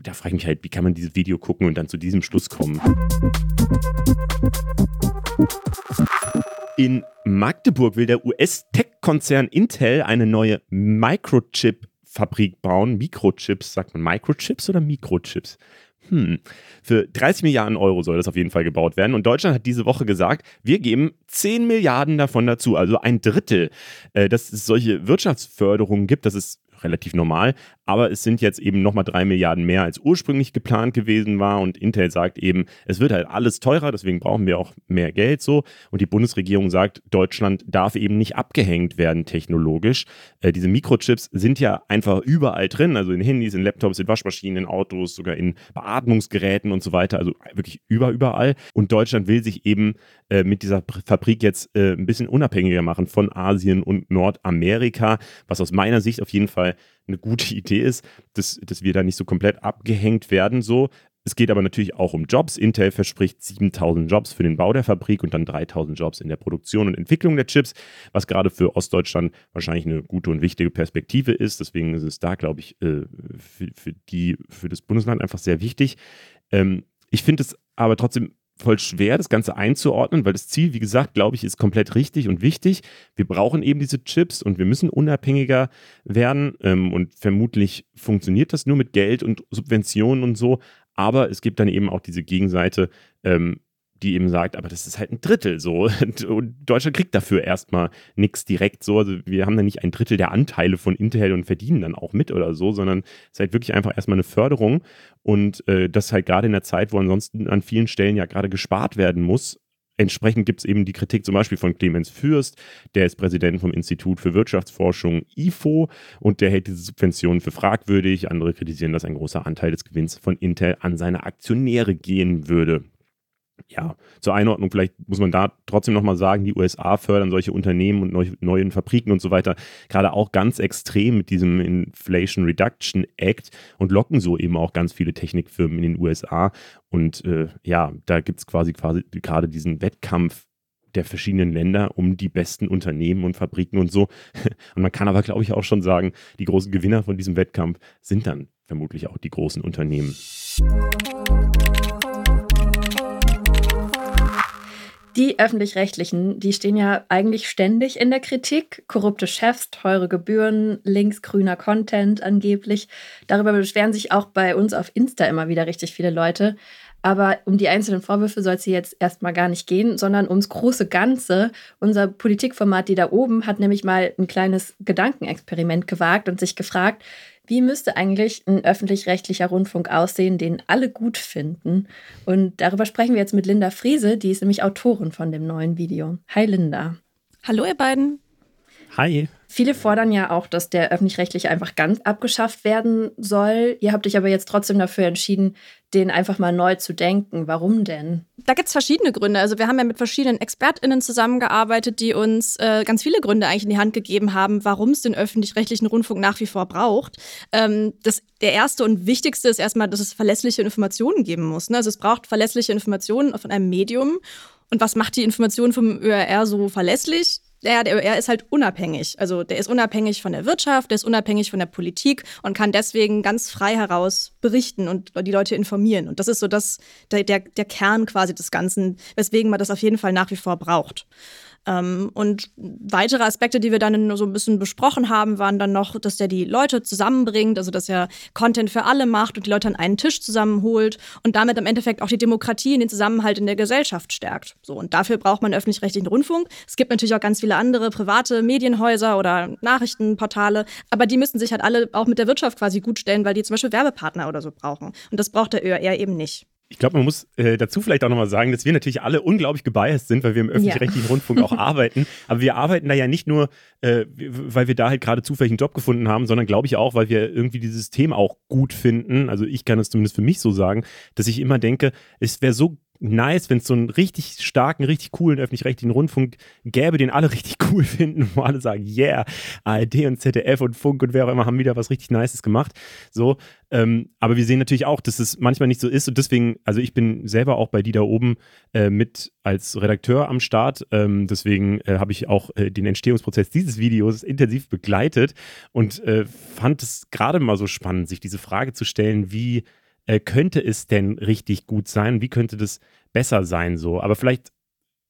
da frage ich mich halt, wie kann man dieses Video gucken und dann zu diesem Schluss kommen? In Magdeburg will der US-Tech-Konzern Intel eine neue Microchip-Fabrik bauen. Mikrochips, sagt man Microchips oder Mikrochips? Hm. Für 30 Milliarden Euro soll das auf jeden Fall gebaut werden. Und Deutschland hat diese Woche gesagt, wir geben 10 Milliarden davon dazu, also ein Drittel. Äh, dass es solche Wirtschaftsförderungen gibt, das ist relativ normal. Aber es sind jetzt eben nochmal drei Milliarden mehr, als ursprünglich geplant gewesen war. Und Intel sagt eben, es wird halt alles teurer, deswegen brauchen wir auch mehr Geld so. Und die Bundesregierung sagt, Deutschland darf eben nicht abgehängt werden technologisch. Äh, diese Mikrochips sind ja einfach überall drin, also in Handys, in Laptops, in Waschmaschinen, in Autos, sogar in Beatmungsgeräten und so weiter. Also wirklich über, überall. Und Deutschland will sich eben äh, mit dieser Fabrik jetzt äh, ein bisschen unabhängiger machen von Asien und Nordamerika, was aus meiner Sicht auf jeden Fall eine gute Idee ist, dass, dass wir da nicht so komplett abgehängt werden. So. Es geht aber natürlich auch um Jobs. Intel verspricht 7000 Jobs für den Bau der Fabrik und dann 3000 Jobs in der Produktion und Entwicklung der Chips, was gerade für Ostdeutschland wahrscheinlich eine gute und wichtige Perspektive ist. Deswegen ist es da, glaube ich, äh, für, die, für das Bundesland einfach sehr wichtig. Ähm, ich finde es aber trotzdem voll schwer, das Ganze einzuordnen, weil das Ziel, wie gesagt, glaube ich, ist komplett richtig und wichtig. Wir brauchen eben diese Chips und wir müssen unabhängiger werden. Ähm, und vermutlich funktioniert das nur mit Geld und Subventionen und so. Aber es gibt dann eben auch diese Gegenseite, ähm, die eben sagt, aber das ist halt ein Drittel so. Und Deutschland kriegt dafür erstmal nichts direkt so. Also wir haben dann nicht ein Drittel der Anteile von Intel und verdienen dann auch mit oder so, sondern es ist halt wirklich einfach erstmal eine Förderung. Und äh, das halt gerade in der Zeit, wo ansonsten an vielen Stellen ja gerade gespart werden muss, Entsprechend gibt es eben die Kritik zum Beispiel von Clemens Fürst, der ist Präsident vom Institut für Wirtschaftsforschung IFO und der hält diese Subventionen für fragwürdig. Andere kritisieren, dass ein großer Anteil des Gewinns von Intel an seine Aktionäre gehen würde ja, zur Einordnung, vielleicht muss man da trotzdem nochmal sagen, die USA fördern solche Unternehmen und neu, neuen Fabriken und so weiter gerade auch ganz extrem mit diesem Inflation Reduction Act und locken so eben auch ganz viele Technikfirmen in den USA. Und äh, ja, da gibt es quasi, quasi gerade diesen Wettkampf der verschiedenen Länder um die besten Unternehmen und Fabriken und so. Und man kann aber, glaube ich, auch schon sagen, die großen Gewinner von diesem Wettkampf sind dann vermutlich auch die großen Unternehmen. Die öffentlich-rechtlichen, die stehen ja eigentlich ständig in der Kritik. Korrupte Chefs, teure Gebühren, linksgrüner Content angeblich. Darüber beschweren sich auch bei uns auf Insta immer wieder richtig viele Leute. Aber um die einzelnen Vorwürfe soll es hier jetzt erstmal gar nicht gehen, sondern ums große Ganze. Unser Politikformat, die da oben, hat nämlich mal ein kleines Gedankenexperiment gewagt und sich gefragt, wie müsste eigentlich ein öffentlich-rechtlicher Rundfunk aussehen, den alle gut finden? Und darüber sprechen wir jetzt mit Linda Friese, die ist nämlich Autorin von dem neuen Video. Hi Linda. Hallo ihr beiden. Hi. Viele fordern ja auch, dass der öffentlich-rechtliche einfach ganz abgeschafft werden soll. Ihr habt euch aber jetzt trotzdem dafür entschieden, den einfach mal neu zu denken. Warum denn? Da gibt es verschiedene Gründe. Also wir haben ja mit verschiedenen ExpertInnen zusammengearbeitet, die uns äh, ganz viele Gründe eigentlich in die Hand gegeben haben, warum es den öffentlich-rechtlichen Rundfunk nach wie vor braucht. Ähm, das, der erste und wichtigste ist erstmal, dass es verlässliche Informationen geben muss. Ne? Also es braucht verlässliche Informationen von einem Medium. Und was macht die Information vom ÖRR so verlässlich? Ja, der OER ist halt unabhängig. Also der ist unabhängig von der Wirtschaft, der ist unabhängig von der Politik und kann deswegen ganz frei heraus berichten und die Leute informieren. Und das ist so das, der, der, der Kern quasi des Ganzen, weswegen man das auf jeden Fall nach wie vor braucht. Ähm, und weitere Aspekte, die wir dann so ein bisschen besprochen haben, waren dann noch, dass der die Leute zusammenbringt, also dass er Content für alle macht und die Leute an einen Tisch zusammenholt und damit im Endeffekt auch die Demokratie und den Zusammenhalt in der Gesellschaft stärkt. So, und dafür braucht man öffentlich-rechtlichen Rundfunk. Es gibt natürlich auch ganz viele andere private Medienhäuser oder Nachrichtenportale, aber die müssen sich halt alle auch mit der Wirtschaft quasi gut stellen, weil die zum Beispiel Werbepartner oder so brauchen. Und das braucht der ÖR eben nicht. Ich glaube, man muss äh, dazu vielleicht auch nochmal sagen, dass wir natürlich alle unglaublich gebiased sind, weil wir im öffentlich-rechtlichen ja. Rundfunk auch arbeiten. Aber wir arbeiten da ja nicht nur, äh, weil wir da halt gerade zufällig einen Job gefunden haben, sondern glaube ich auch, weil wir irgendwie dieses System auch gut finden. Also ich kann es zumindest für mich so sagen, dass ich immer denke, es wäre so nice, wenn es so einen richtig starken, richtig coolen öffentlich-rechtlichen Rundfunk gäbe, den alle richtig cool finden, wo alle sagen, yeah, ARD und ZDF und Funk und wer auch immer haben wieder was richtig Nices gemacht. So, ähm, aber wir sehen natürlich auch, dass es manchmal nicht so ist und deswegen, also ich bin selber auch bei die da oben äh, mit als Redakteur am Start. Ähm, deswegen äh, habe ich auch äh, den Entstehungsprozess dieses Videos intensiv begleitet und äh, fand es gerade mal so spannend, sich diese Frage zu stellen, wie äh, könnte es denn richtig gut sein? Wie könnte das besser sein so? Aber vielleicht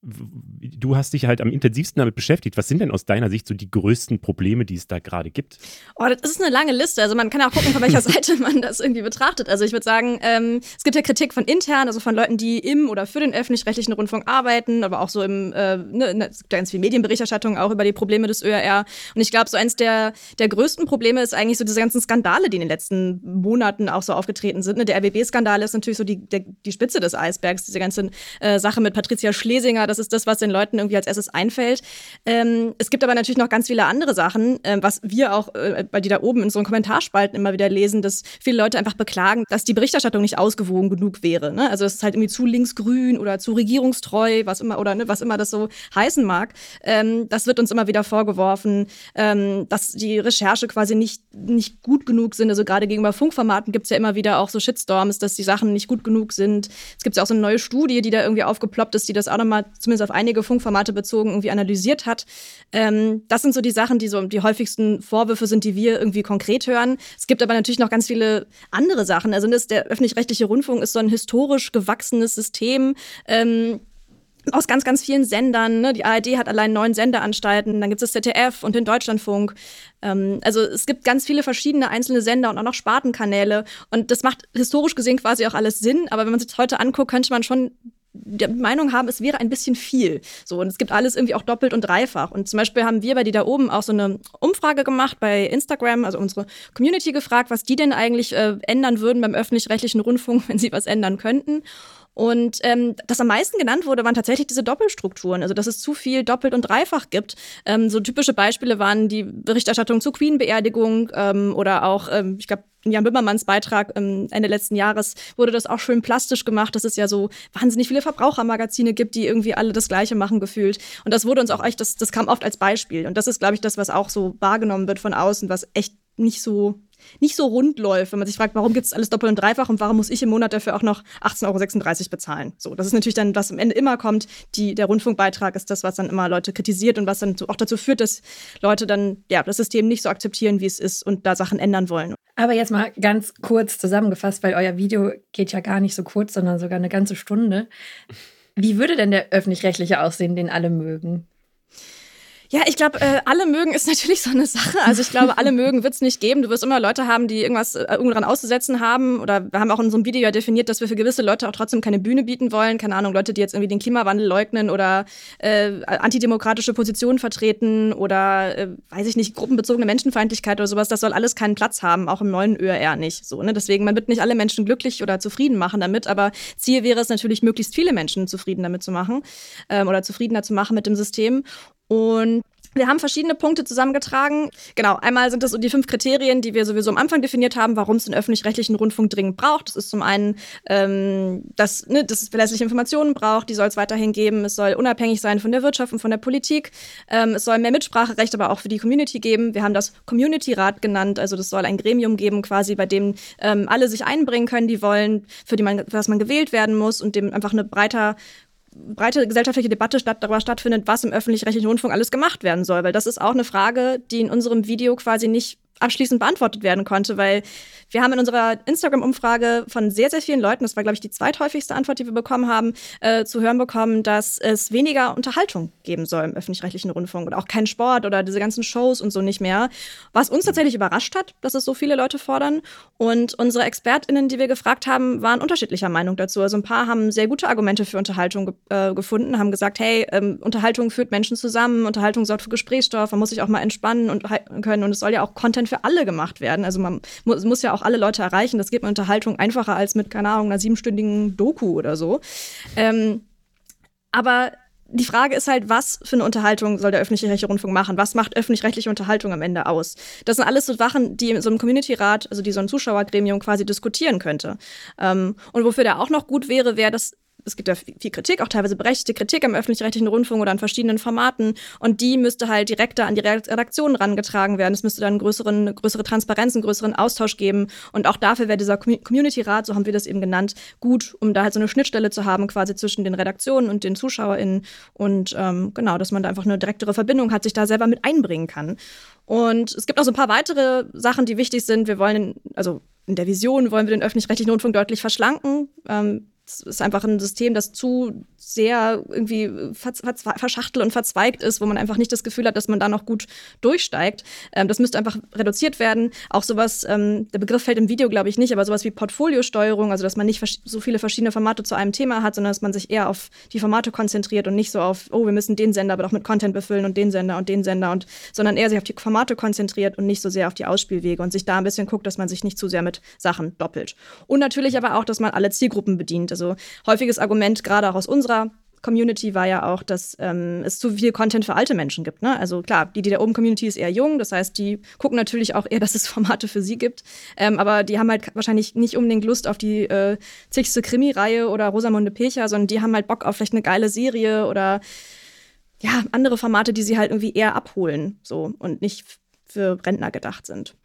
du hast dich halt am intensivsten damit beschäftigt. Was sind denn aus deiner Sicht so die größten Probleme, die es da gerade gibt? Oh, das ist eine lange Liste. Also man kann auch gucken, von welcher Seite man das irgendwie betrachtet. Also ich würde sagen, ähm, es gibt ja Kritik von intern, also von Leuten, die im oder für den öffentlich-rechtlichen Rundfunk arbeiten, aber auch so im, äh, ne, ne es gibt ja ganz viel Medienberichterstattung auch über die Probleme des ÖRR. Und ich glaube, so eins der, der größten Probleme ist eigentlich so diese ganzen Skandale, die in den letzten Monaten auch so aufgetreten sind. Ne? Der RBB-Skandal ist natürlich so die, der, die Spitze des Eisbergs, diese ganze äh, Sache mit Patricia Schlesinger, das ist das, was den Leuten irgendwie als erstes einfällt. Ähm, es gibt aber natürlich noch ganz viele andere Sachen, äh, was wir auch äh, bei die da oben in so Kommentarspalten immer wieder lesen, dass viele Leute einfach beklagen, dass die Berichterstattung nicht ausgewogen genug wäre. Ne? Also es ist halt irgendwie zu linksgrün oder zu regierungstreu, was immer oder ne, was immer das so heißen mag. Ähm, das wird uns immer wieder vorgeworfen, ähm, dass die Recherche quasi nicht, nicht gut genug sind. Also gerade gegenüber Funkformaten gibt es ja immer wieder auch so Shitstorms, dass die Sachen nicht gut genug sind. Es gibt ja auch so eine neue Studie, die da irgendwie aufgeploppt ist, die das auch nochmal zumindest auf einige Funkformate bezogen irgendwie analysiert hat. Ähm, das sind so die Sachen, die so die häufigsten Vorwürfe sind, die wir irgendwie konkret hören. Es gibt aber natürlich noch ganz viele andere Sachen. Also das, der öffentlich-rechtliche Rundfunk ist so ein historisch gewachsenes System. Ähm, aus ganz, ganz vielen Sendern. Ne? Die ARD hat allein neun Sendeanstalten, dann gibt es das ZDF und den Deutschlandfunk. Ähm, also es gibt ganz viele verschiedene einzelne Sender und auch noch Spartenkanäle. Und das macht historisch gesehen quasi auch alles Sinn. Aber wenn man sich heute anguckt, könnte man schon die Meinung haben, es wäre ein bisschen viel. So, und es gibt alles irgendwie auch doppelt und dreifach. Und zum Beispiel haben wir bei die da oben auch so eine Umfrage gemacht bei Instagram, also unsere Community gefragt, was die denn eigentlich äh, ändern würden beim öffentlich-rechtlichen Rundfunk, wenn sie was ändern könnten. Und ähm, das am meisten genannt wurde, waren tatsächlich diese Doppelstrukturen, also dass es zu viel doppelt und dreifach gibt. Ähm, so typische Beispiele waren die Berichterstattung zur Queen-Beerdigung ähm, oder auch, ähm, ich glaube, in Jan Böhmermanns Beitrag ähm, Ende letzten Jahres wurde das auch schön plastisch gemacht, dass es ja so wahnsinnig viele Verbrauchermagazine gibt, die irgendwie alle das Gleiche machen gefühlt. Und das wurde uns auch echt, das, das kam oft als Beispiel. Und das ist, glaube ich, das, was auch so wahrgenommen wird von außen, was echt nicht so nicht so rund läuft, wenn man sich fragt, warum gibt es alles doppelt und dreifach und warum muss ich im Monat dafür auch noch 18,36 Euro bezahlen. So, das ist natürlich dann, was am Ende immer kommt. Die, der Rundfunkbeitrag ist das, was dann immer Leute kritisiert und was dann auch dazu führt, dass Leute dann ja, das System nicht so akzeptieren, wie es ist und da Sachen ändern wollen. Aber jetzt mal ganz kurz zusammengefasst, weil euer Video geht ja gar nicht so kurz, sondern sogar eine ganze Stunde. Wie würde denn der öffentlich-rechtliche aussehen, den alle mögen? Ja, ich glaube, äh, alle mögen ist natürlich so eine Sache. Also ich glaube, alle mögen wird es nicht geben. Du wirst immer Leute haben, die irgendwas äh, irgendwann auszusetzen haben. Oder wir haben auch in einem Video ja definiert, dass wir für gewisse Leute auch trotzdem keine Bühne bieten wollen. Keine Ahnung, Leute, die jetzt irgendwie den Klimawandel leugnen oder äh, antidemokratische Positionen vertreten oder, äh, weiß ich nicht, gruppenbezogene Menschenfeindlichkeit oder sowas. Das soll alles keinen Platz haben, auch im neuen ÖR nicht. So, ne? Deswegen, man wird nicht alle Menschen glücklich oder zufrieden machen damit. Aber Ziel wäre es natürlich, möglichst viele Menschen zufrieden damit zu machen ähm, oder zufriedener zu machen mit dem System. Und Wir haben verschiedene Punkte zusammengetragen. Genau, einmal sind das so die fünf Kriterien, die wir sowieso am Anfang definiert haben, warum es den öffentlich-rechtlichen Rundfunk dringend braucht. Das ist zum einen, ähm, dass, ne, dass es verlässliche Informationen braucht, die soll es weiterhin geben. Es soll unabhängig sein von der Wirtschaft und von der Politik. Ähm, es soll mehr Mitspracherecht aber auch für die Community geben. Wir haben das Community-Rat genannt, also das soll ein Gremium geben, quasi, bei dem ähm, alle sich einbringen können, die wollen, für die man, für das man gewählt werden muss und dem einfach eine breiter breite gesellschaftliche Debatte statt, darüber stattfindet, was im öffentlich-rechtlichen Rundfunk alles gemacht werden soll. Weil das ist auch eine Frage, die in unserem Video quasi nicht abschließend beantwortet werden konnte, weil wir haben in unserer Instagram-Umfrage von sehr, sehr vielen Leuten, das war, glaube ich, die zweithäufigste Antwort, die wir bekommen haben, äh, zu hören bekommen, dass es weniger Unterhaltung geben soll im öffentlich-rechtlichen Rundfunk und auch keinen Sport oder diese ganzen Shows und so nicht mehr. Was uns tatsächlich überrascht hat, dass es so viele Leute fordern. Und unsere ExpertInnen, die wir gefragt haben, waren unterschiedlicher Meinung dazu. Also ein paar haben sehr gute Argumente für Unterhaltung ge äh, gefunden, haben gesagt, hey, ähm, Unterhaltung führt Menschen zusammen, Unterhaltung sorgt für Gesprächsstoff, man muss sich auch mal entspannen und können und es soll ja auch Content für alle gemacht werden. Also man mu muss ja auch alle Leute erreichen. Das geht mit Unterhaltung einfacher als mit, keine Ahnung, einer siebenstündigen Doku oder so. Ähm, aber die Frage ist halt, was für eine Unterhaltung soll der öffentlich-rechtliche Rundfunk machen? Was macht öffentlich-rechtliche Unterhaltung am Ende aus? Das sind alles so Sachen, die so einem Community-Rat, also die so ein Zuschauergremium quasi diskutieren könnte. Ähm, und wofür der auch noch gut wäre, wäre, dass es gibt ja viel Kritik, auch teilweise berechtigte Kritik am öffentlich-rechtlichen Rundfunk oder an verschiedenen Formaten. Und die müsste halt direkter an die Redaktionen rangetragen werden. Es müsste dann größeren, größere Transparenz, einen größeren Austausch geben. Und auch dafür wäre dieser Community-Rat, so haben wir das eben genannt, gut, um da halt so eine Schnittstelle zu haben, quasi zwischen den Redaktionen und den ZuschauerInnen. Und ähm, genau, dass man da einfach eine direktere Verbindung hat, sich da selber mit einbringen kann. Und es gibt noch so ein paar weitere Sachen, die wichtig sind. Wir wollen, also in der Vision wollen wir den öffentlich-rechtlichen Rundfunk deutlich verschlanken. Ähm, es ist einfach ein System, das zu sehr irgendwie verschachtelt und verzweigt ist, wo man einfach nicht das Gefühl hat, dass man da noch gut durchsteigt. Ähm, das müsste einfach reduziert werden. Auch sowas, ähm, der Begriff fällt im Video, glaube ich, nicht, aber sowas wie Portfoliosteuerung, also dass man nicht so viele verschiedene Formate zu einem Thema hat, sondern dass man sich eher auf die Formate konzentriert und nicht so auf, oh, wir müssen den Sender aber doch mit Content befüllen und den Sender und den Sender und, sondern eher sich auf die Formate konzentriert und nicht so sehr auf die Ausspielwege und sich da ein bisschen guckt, dass man sich nicht zu sehr mit Sachen doppelt. Und natürlich aber auch, dass man alle Zielgruppen bedient. Also häufiges Argument, gerade auch aus unserer Community war ja auch, dass ähm, es zu viel Content für alte Menschen gibt. Ne? Also klar, die, die da oben Community ist eher jung, das heißt, die gucken natürlich auch eher, dass es Formate für sie gibt. Ähm, aber die haben halt wahrscheinlich nicht unbedingt Lust auf die äh, zigste Krimi-Reihe oder Rosamunde Pilcher, sondern die haben halt Bock auf vielleicht eine geile Serie oder ja, andere Formate, die sie halt irgendwie eher abholen so und nicht für Rentner gedacht sind.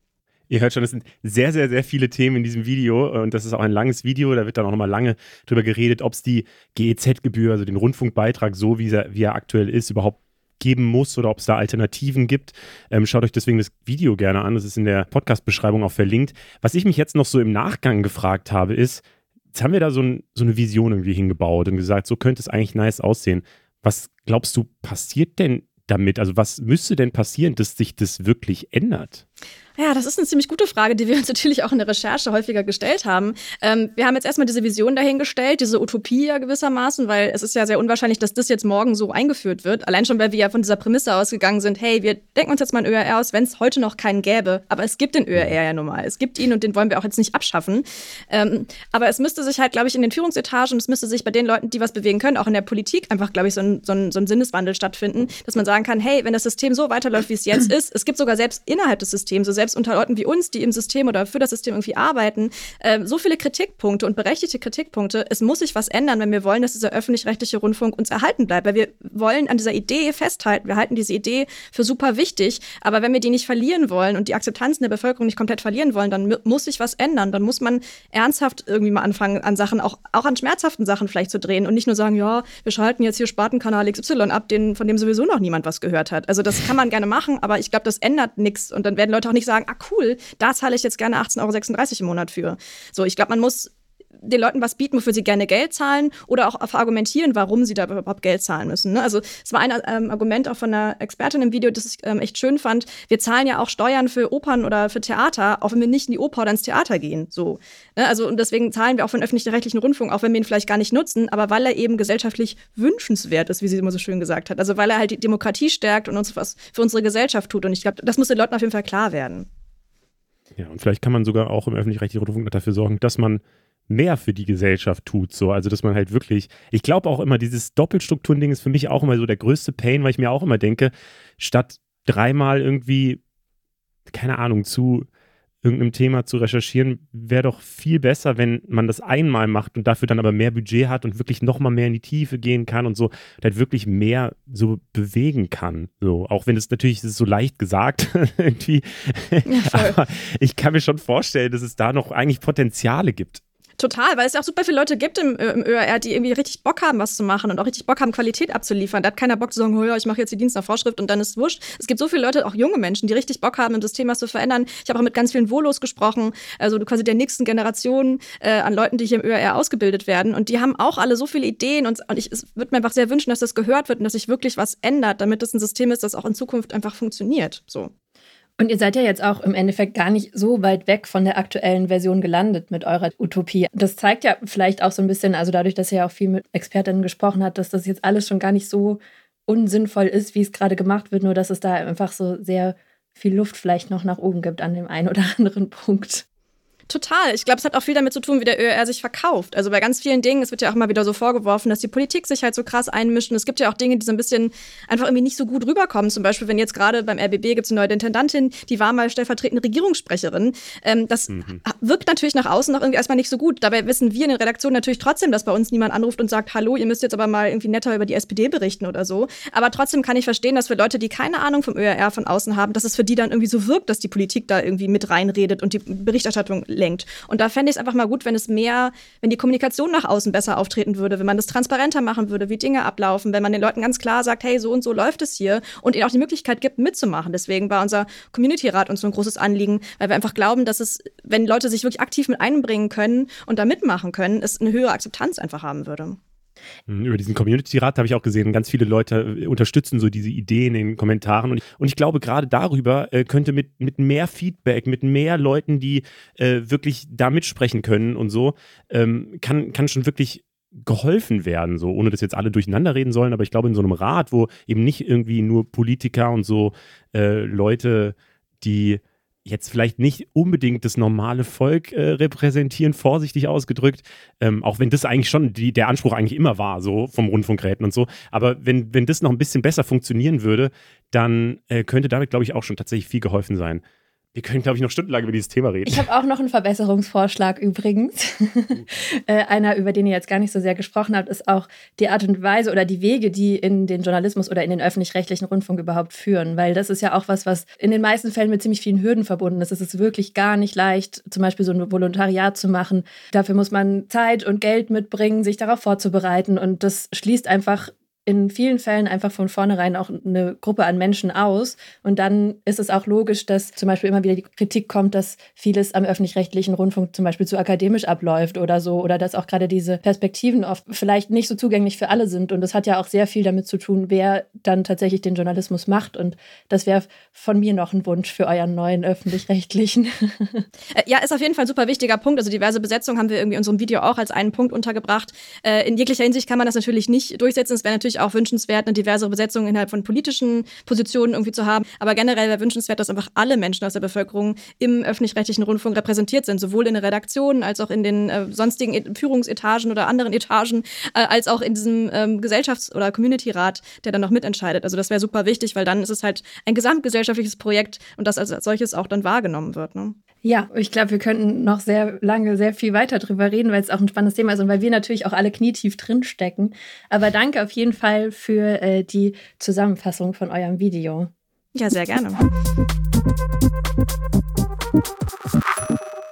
Ihr hört schon, es sind sehr, sehr, sehr viele Themen in diesem Video und das ist auch ein langes Video. Da wird dann auch nochmal lange drüber geredet, ob es die GEZ-Gebühr, also den Rundfunkbeitrag, so wie er, wie er aktuell ist, überhaupt geben muss oder ob es da Alternativen gibt. Ähm, schaut euch deswegen das Video gerne an. Das ist in der Podcast-Beschreibung auch verlinkt. Was ich mich jetzt noch so im Nachgang gefragt habe, ist, jetzt haben wir da so, ein, so eine Vision irgendwie hingebaut und gesagt, so könnte es eigentlich nice aussehen. Was glaubst du, passiert denn damit? Also was müsste denn passieren, dass sich das wirklich ändert? Ja, das ist eine ziemlich gute Frage, die wir uns natürlich auch in der Recherche häufiger gestellt haben. Ähm, wir haben jetzt erstmal diese Vision dahingestellt, diese Utopie ja gewissermaßen, weil es ist ja sehr unwahrscheinlich, dass das jetzt morgen so eingeführt wird. Allein schon, weil wir ja von dieser Prämisse ausgegangen sind, hey, wir denken uns jetzt mal ein ÖRR aus, wenn es heute noch keinen gäbe. Aber es gibt den ÖRR ja nun mal. Es gibt ihn und den wollen wir auch jetzt nicht abschaffen. Ähm, aber es müsste sich halt, glaube ich, in den Führungsetagen, es müsste sich bei den Leuten, die was bewegen können, auch in der Politik einfach, glaube ich, so ein, so, ein, so ein Sinneswandel stattfinden, dass man sagen kann, hey, wenn das System so weiterläuft, wie es jetzt ist, es gibt sogar selbst innerhalb des Systems, so selbst unter Leuten wie uns, die im System oder für das System irgendwie arbeiten, äh, so viele Kritikpunkte und berechtigte Kritikpunkte. Es muss sich was ändern, wenn wir wollen, dass dieser öffentlich-rechtliche Rundfunk uns erhalten bleibt. Weil wir wollen an dieser Idee festhalten. Wir halten diese Idee für super wichtig. Aber wenn wir die nicht verlieren wollen und die Akzeptanz in der Bevölkerung nicht komplett verlieren wollen, dann muss sich was ändern. Dann muss man ernsthaft irgendwie mal anfangen, an Sachen, auch, auch an schmerzhaften Sachen vielleicht zu drehen und nicht nur sagen, ja, wir schalten jetzt hier Spartenkanal XY ab, den, von dem sowieso noch niemand was gehört hat. Also das kann man gerne machen, aber ich glaube, das ändert nichts. Und dann werden Leute auch nicht sagen, sagen, ah cool, da zahle ich jetzt gerne 18,36 Euro im Monat für. So, ich glaube, man muss den Leuten was bieten, wofür sie gerne Geld zahlen oder auch argumentieren, warum sie da überhaupt Geld zahlen müssen. Ne? Also es war ein ähm, Argument auch von einer Expertin im Video, das ich ähm, echt schön fand. Wir zahlen ja auch Steuern für Opern oder für Theater, auch wenn wir nicht in die Oper oder ins Theater gehen. So, ne? Also und deswegen zahlen wir auch den öffentlich-rechtlichen Rundfunk, auch wenn wir ihn vielleicht gar nicht nutzen, aber weil er eben gesellschaftlich wünschenswert ist, wie sie immer so schön gesagt hat. Also weil er halt die Demokratie stärkt und uns was für unsere Gesellschaft tut. Und ich glaube, das muss den Leuten auf jeden Fall klar werden. Ja, und vielleicht kann man sogar auch im öffentlich-rechtlichen Rundfunk dafür sorgen, dass man mehr für die Gesellschaft tut. So. Also, dass man halt wirklich, ich glaube auch immer, dieses Doppelstrukturen-Ding ist für mich auch immer so der größte Pain, weil ich mir auch immer denke, statt dreimal irgendwie, keine Ahnung, zu irgendeinem Thema zu recherchieren, wäre doch viel besser, wenn man das einmal macht und dafür dann aber mehr Budget hat und wirklich nochmal mehr in die Tiefe gehen kann und so, und halt wirklich mehr so bewegen kann. So, auch wenn es natürlich ist so leicht gesagt irgendwie. Ja, aber ich kann mir schon vorstellen, dass es da noch eigentlich Potenziale gibt. Total, weil es ja auch super viele Leute gibt im, äh, im ÖR, die irgendwie richtig Bock haben, was zu machen und auch richtig Bock haben, Qualität abzuliefern. Da hat keiner Bock zu sagen, oh ja, ich mache jetzt die Dienst nach Vorschrift und dann ist es wurscht. Es gibt so viele Leute, auch junge Menschen, die richtig Bock haben, im System was zu verändern. Ich habe auch mit ganz vielen Volos gesprochen, also quasi der nächsten Generation äh, an Leuten, die hier im ÖR ausgebildet werden. Und die haben auch alle so viele Ideen und, und ich würde mir einfach sehr wünschen, dass das gehört wird und dass sich wirklich was ändert, damit das ein System ist, das auch in Zukunft einfach funktioniert. So. Und ihr seid ja jetzt auch im Endeffekt gar nicht so weit weg von der aktuellen Version gelandet mit eurer Utopie. Das zeigt ja vielleicht auch so ein bisschen, also dadurch, dass ihr ja auch viel mit Expertinnen gesprochen habt, dass das jetzt alles schon gar nicht so unsinnvoll ist, wie es gerade gemacht wird, nur dass es da einfach so sehr viel Luft vielleicht noch nach oben gibt an dem einen oder anderen Punkt. Total. Ich glaube, es hat auch viel damit zu tun, wie der ÖR sich verkauft. Also bei ganz vielen Dingen, es wird ja auch immer wieder so vorgeworfen, dass die Politik sich halt so krass einmischt. Und es gibt ja auch Dinge, die so ein bisschen einfach irgendwie nicht so gut rüberkommen. Zum Beispiel, wenn jetzt gerade beim RBB gibt es eine neue Intendantin, die war mal stellvertretende Regierungssprecherin. Ähm, das mhm. wirkt natürlich nach außen noch irgendwie erstmal nicht so gut. Dabei wissen wir in den Redaktionen natürlich trotzdem, dass bei uns niemand anruft und sagt, hallo, ihr müsst jetzt aber mal irgendwie netter über die SPD berichten oder so. Aber trotzdem kann ich verstehen, dass für Leute, die keine Ahnung vom ÖR von außen haben, dass es für die dann irgendwie so wirkt, dass die Politik da irgendwie mit reinredet und die Berichterstattung lenkt. Und da fände ich es einfach mal gut, wenn es mehr, wenn die Kommunikation nach außen besser auftreten würde, wenn man das transparenter machen würde, wie Dinge ablaufen, wenn man den Leuten ganz klar sagt, hey, so und so läuft es hier und ihnen auch die Möglichkeit gibt, mitzumachen. Deswegen war unser Community-Rat uns so ein großes Anliegen, weil wir einfach glauben, dass es, wenn Leute sich wirklich aktiv mit einbringen können und da mitmachen können, es eine höhere Akzeptanz einfach haben würde. Hm, über diesen Community-Rat habe ich auch gesehen, ganz viele Leute äh, unterstützen so diese Ideen in den Kommentaren. Und ich, und ich glaube, gerade darüber äh, könnte mit, mit mehr Feedback, mit mehr Leuten, die äh, wirklich da mitsprechen können und so, ähm, kann, kann schon wirklich geholfen werden, so ohne dass jetzt alle durcheinander reden sollen. Aber ich glaube, in so einem Rat, wo eben nicht irgendwie nur Politiker und so äh, Leute, die jetzt vielleicht nicht unbedingt das normale Volk äh, repräsentieren, vorsichtig ausgedrückt, ähm, auch wenn das eigentlich schon die, der Anspruch eigentlich immer war, so vom Rundfunkräten und so. Aber wenn, wenn das noch ein bisschen besser funktionieren würde, dann äh, könnte damit, glaube ich, auch schon tatsächlich viel geholfen sein. Wir können, glaube ich, noch stundenlang über dieses Thema reden. Ich habe auch noch einen Verbesserungsvorschlag übrigens. äh, einer, über den ihr jetzt gar nicht so sehr gesprochen habt, ist auch die Art und Weise oder die Wege, die in den Journalismus oder in den öffentlich-rechtlichen Rundfunk überhaupt führen. Weil das ist ja auch was, was in den meisten Fällen mit ziemlich vielen Hürden verbunden ist. Es ist wirklich gar nicht leicht, zum Beispiel so ein Volontariat zu machen. Dafür muss man Zeit und Geld mitbringen, sich darauf vorzubereiten. Und das schließt einfach in vielen Fällen einfach von vornherein auch eine Gruppe an Menschen aus. Und dann ist es auch logisch, dass zum Beispiel immer wieder die Kritik kommt, dass vieles am öffentlich-rechtlichen Rundfunk zum Beispiel zu akademisch abläuft oder so. Oder dass auch gerade diese Perspektiven oft vielleicht nicht so zugänglich für alle sind. Und das hat ja auch sehr viel damit zu tun, wer dann tatsächlich den Journalismus macht. Und das wäre von mir noch ein Wunsch für euren neuen öffentlich-rechtlichen. Äh, ja, ist auf jeden Fall ein super wichtiger Punkt. Also diverse Besetzung haben wir irgendwie in unserem Video auch als einen Punkt untergebracht. Äh, in jeglicher Hinsicht kann man das natürlich nicht durchsetzen. Es wäre natürlich auch wünschenswert, eine diversere Besetzung innerhalb von politischen Positionen irgendwie zu haben. Aber generell wäre wünschenswert, dass einfach alle Menschen aus der Bevölkerung im öffentlich-rechtlichen Rundfunk repräsentiert sind, sowohl in der Redaktion als auch in den äh, sonstigen e Führungsetagen oder anderen Etagen, äh, als auch in diesem ähm, Gesellschafts- oder Community-Rat, der dann noch mitentscheidet. Also das wäre super wichtig, weil dann ist es halt ein gesamtgesellschaftliches Projekt und das als solches auch dann wahrgenommen wird. Ne? Ja, ich glaube, wir könnten noch sehr lange, sehr viel weiter drüber reden, weil es auch ein spannendes Thema ist und weil wir natürlich auch alle knietief drinstecken. Aber danke auf jeden Fall für äh, die Zusammenfassung von eurem Video. Ja, sehr gerne.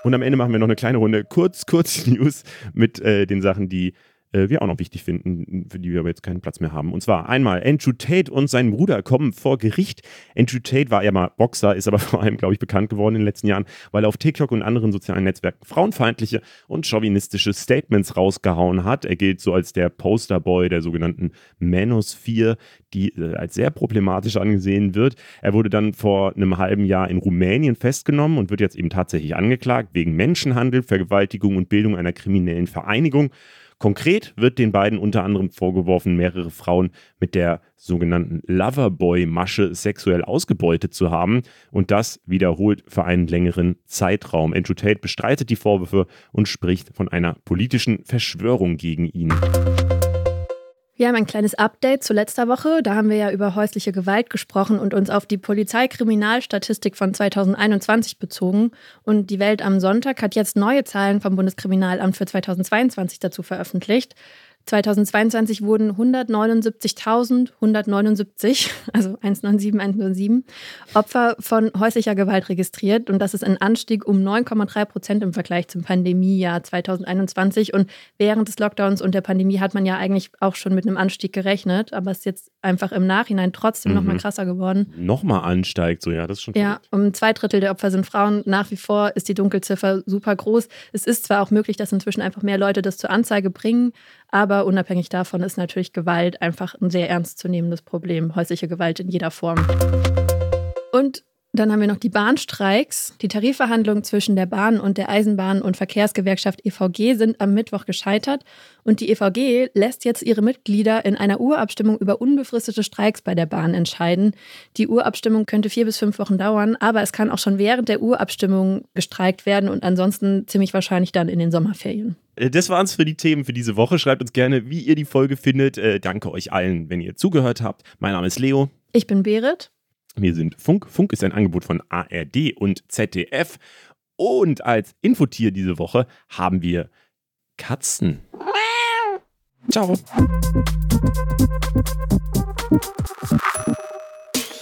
Und am Ende machen wir noch eine kleine Runde kurz, kurz News mit äh, den Sachen, die äh, wir auch noch wichtig finden, für die wir aber jetzt keinen Platz mehr haben. Und zwar einmal Andrew Tate und sein Bruder kommen vor Gericht. Andrew Tate war ja mal Boxer, ist aber vor allem, glaube ich, bekannt geworden in den letzten Jahren, weil er auf TikTok und anderen sozialen Netzwerken frauenfeindliche und chauvinistische Statements rausgehauen hat. Er gilt so als der Posterboy der sogenannten Manosphere, die äh, als sehr problematisch angesehen wird. Er wurde dann vor einem halben Jahr in Rumänien festgenommen und wird jetzt eben tatsächlich angeklagt wegen Menschenhandel, Vergewaltigung und Bildung einer kriminellen Vereinigung. Konkret wird den beiden unter anderem vorgeworfen, mehrere Frauen mit der sogenannten Loverboy-Masche sexuell ausgebeutet zu haben und das wiederholt für einen längeren Zeitraum. Andrew Tate bestreitet die Vorwürfe und spricht von einer politischen Verschwörung gegen ihn. Wir haben ein kleines Update zu letzter Woche. Da haben wir ja über häusliche Gewalt gesprochen und uns auf die Polizeikriminalstatistik von 2021 bezogen. Und die Welt am Sonntag hat jetzt neue Zahlen vom Bundeskriminalamt für 2022 dazu veröffentlicht. 2022 wurden 179.179, also 197, 107, Opfer von häuslicher Gewalt registriert. Und das ist ein Anstieg um 9,3 Prozent im Vergleich zum Pandemiejahr 2021. Und während des Lockdowns und der Pandemie hat man ja eigentlich auch schon mit einem Anstieg gerechnet. Aber es ist jetzt einfach im Nachhinein trotzdem mhm. nochmal krasser geworden. Nochmal ansteigt, so ja, das ist schon Ja, um zwei Drittel der Opfer sind Frauen. Nach wie vor ist die Dunkelziffer super groß. Es ist zwar auch möglich, dass inzwischen einfach mehr Leute das zur Anzeige bringen, aber unabhängig davon ist natürlich Gewalt einfach ein sehr ernstzunehmendes Problem, häusliche Gewalt in jeder Form. Und dann haben wir noch die Bahnstreiks. Die Tarifverhandlungen zwischen der Bahn und der Eisenbahn- und Verkehrsgewerkschaft EVG sind am Mittwoch gescheitert und die EVG lässt jetzt ihre Mitglieder in einer Urabstimmung über unbefristete Streiks bei der Bahn entscheiden. Die Urabstimmung könnte vier bis fünf Wochen dauern, aber es kann auch schon während der Urabstimmung gestreikt werden und ansonsten ziemlich wahrscheinlich dann in den Sommerferien. Das waren es für die Themen für diese Woche. Schreibt uns gerne, wie ihr die Folge findet. Äh, danke euch allen, wenn ihr zugehört habt. Mein Name ist Leo. Ich bin Berit. Wir sind Funk. Funk ist ein Angebot von ARD und ZDF. Und als Infotier diese Woche haben wir Katzen. Ciao.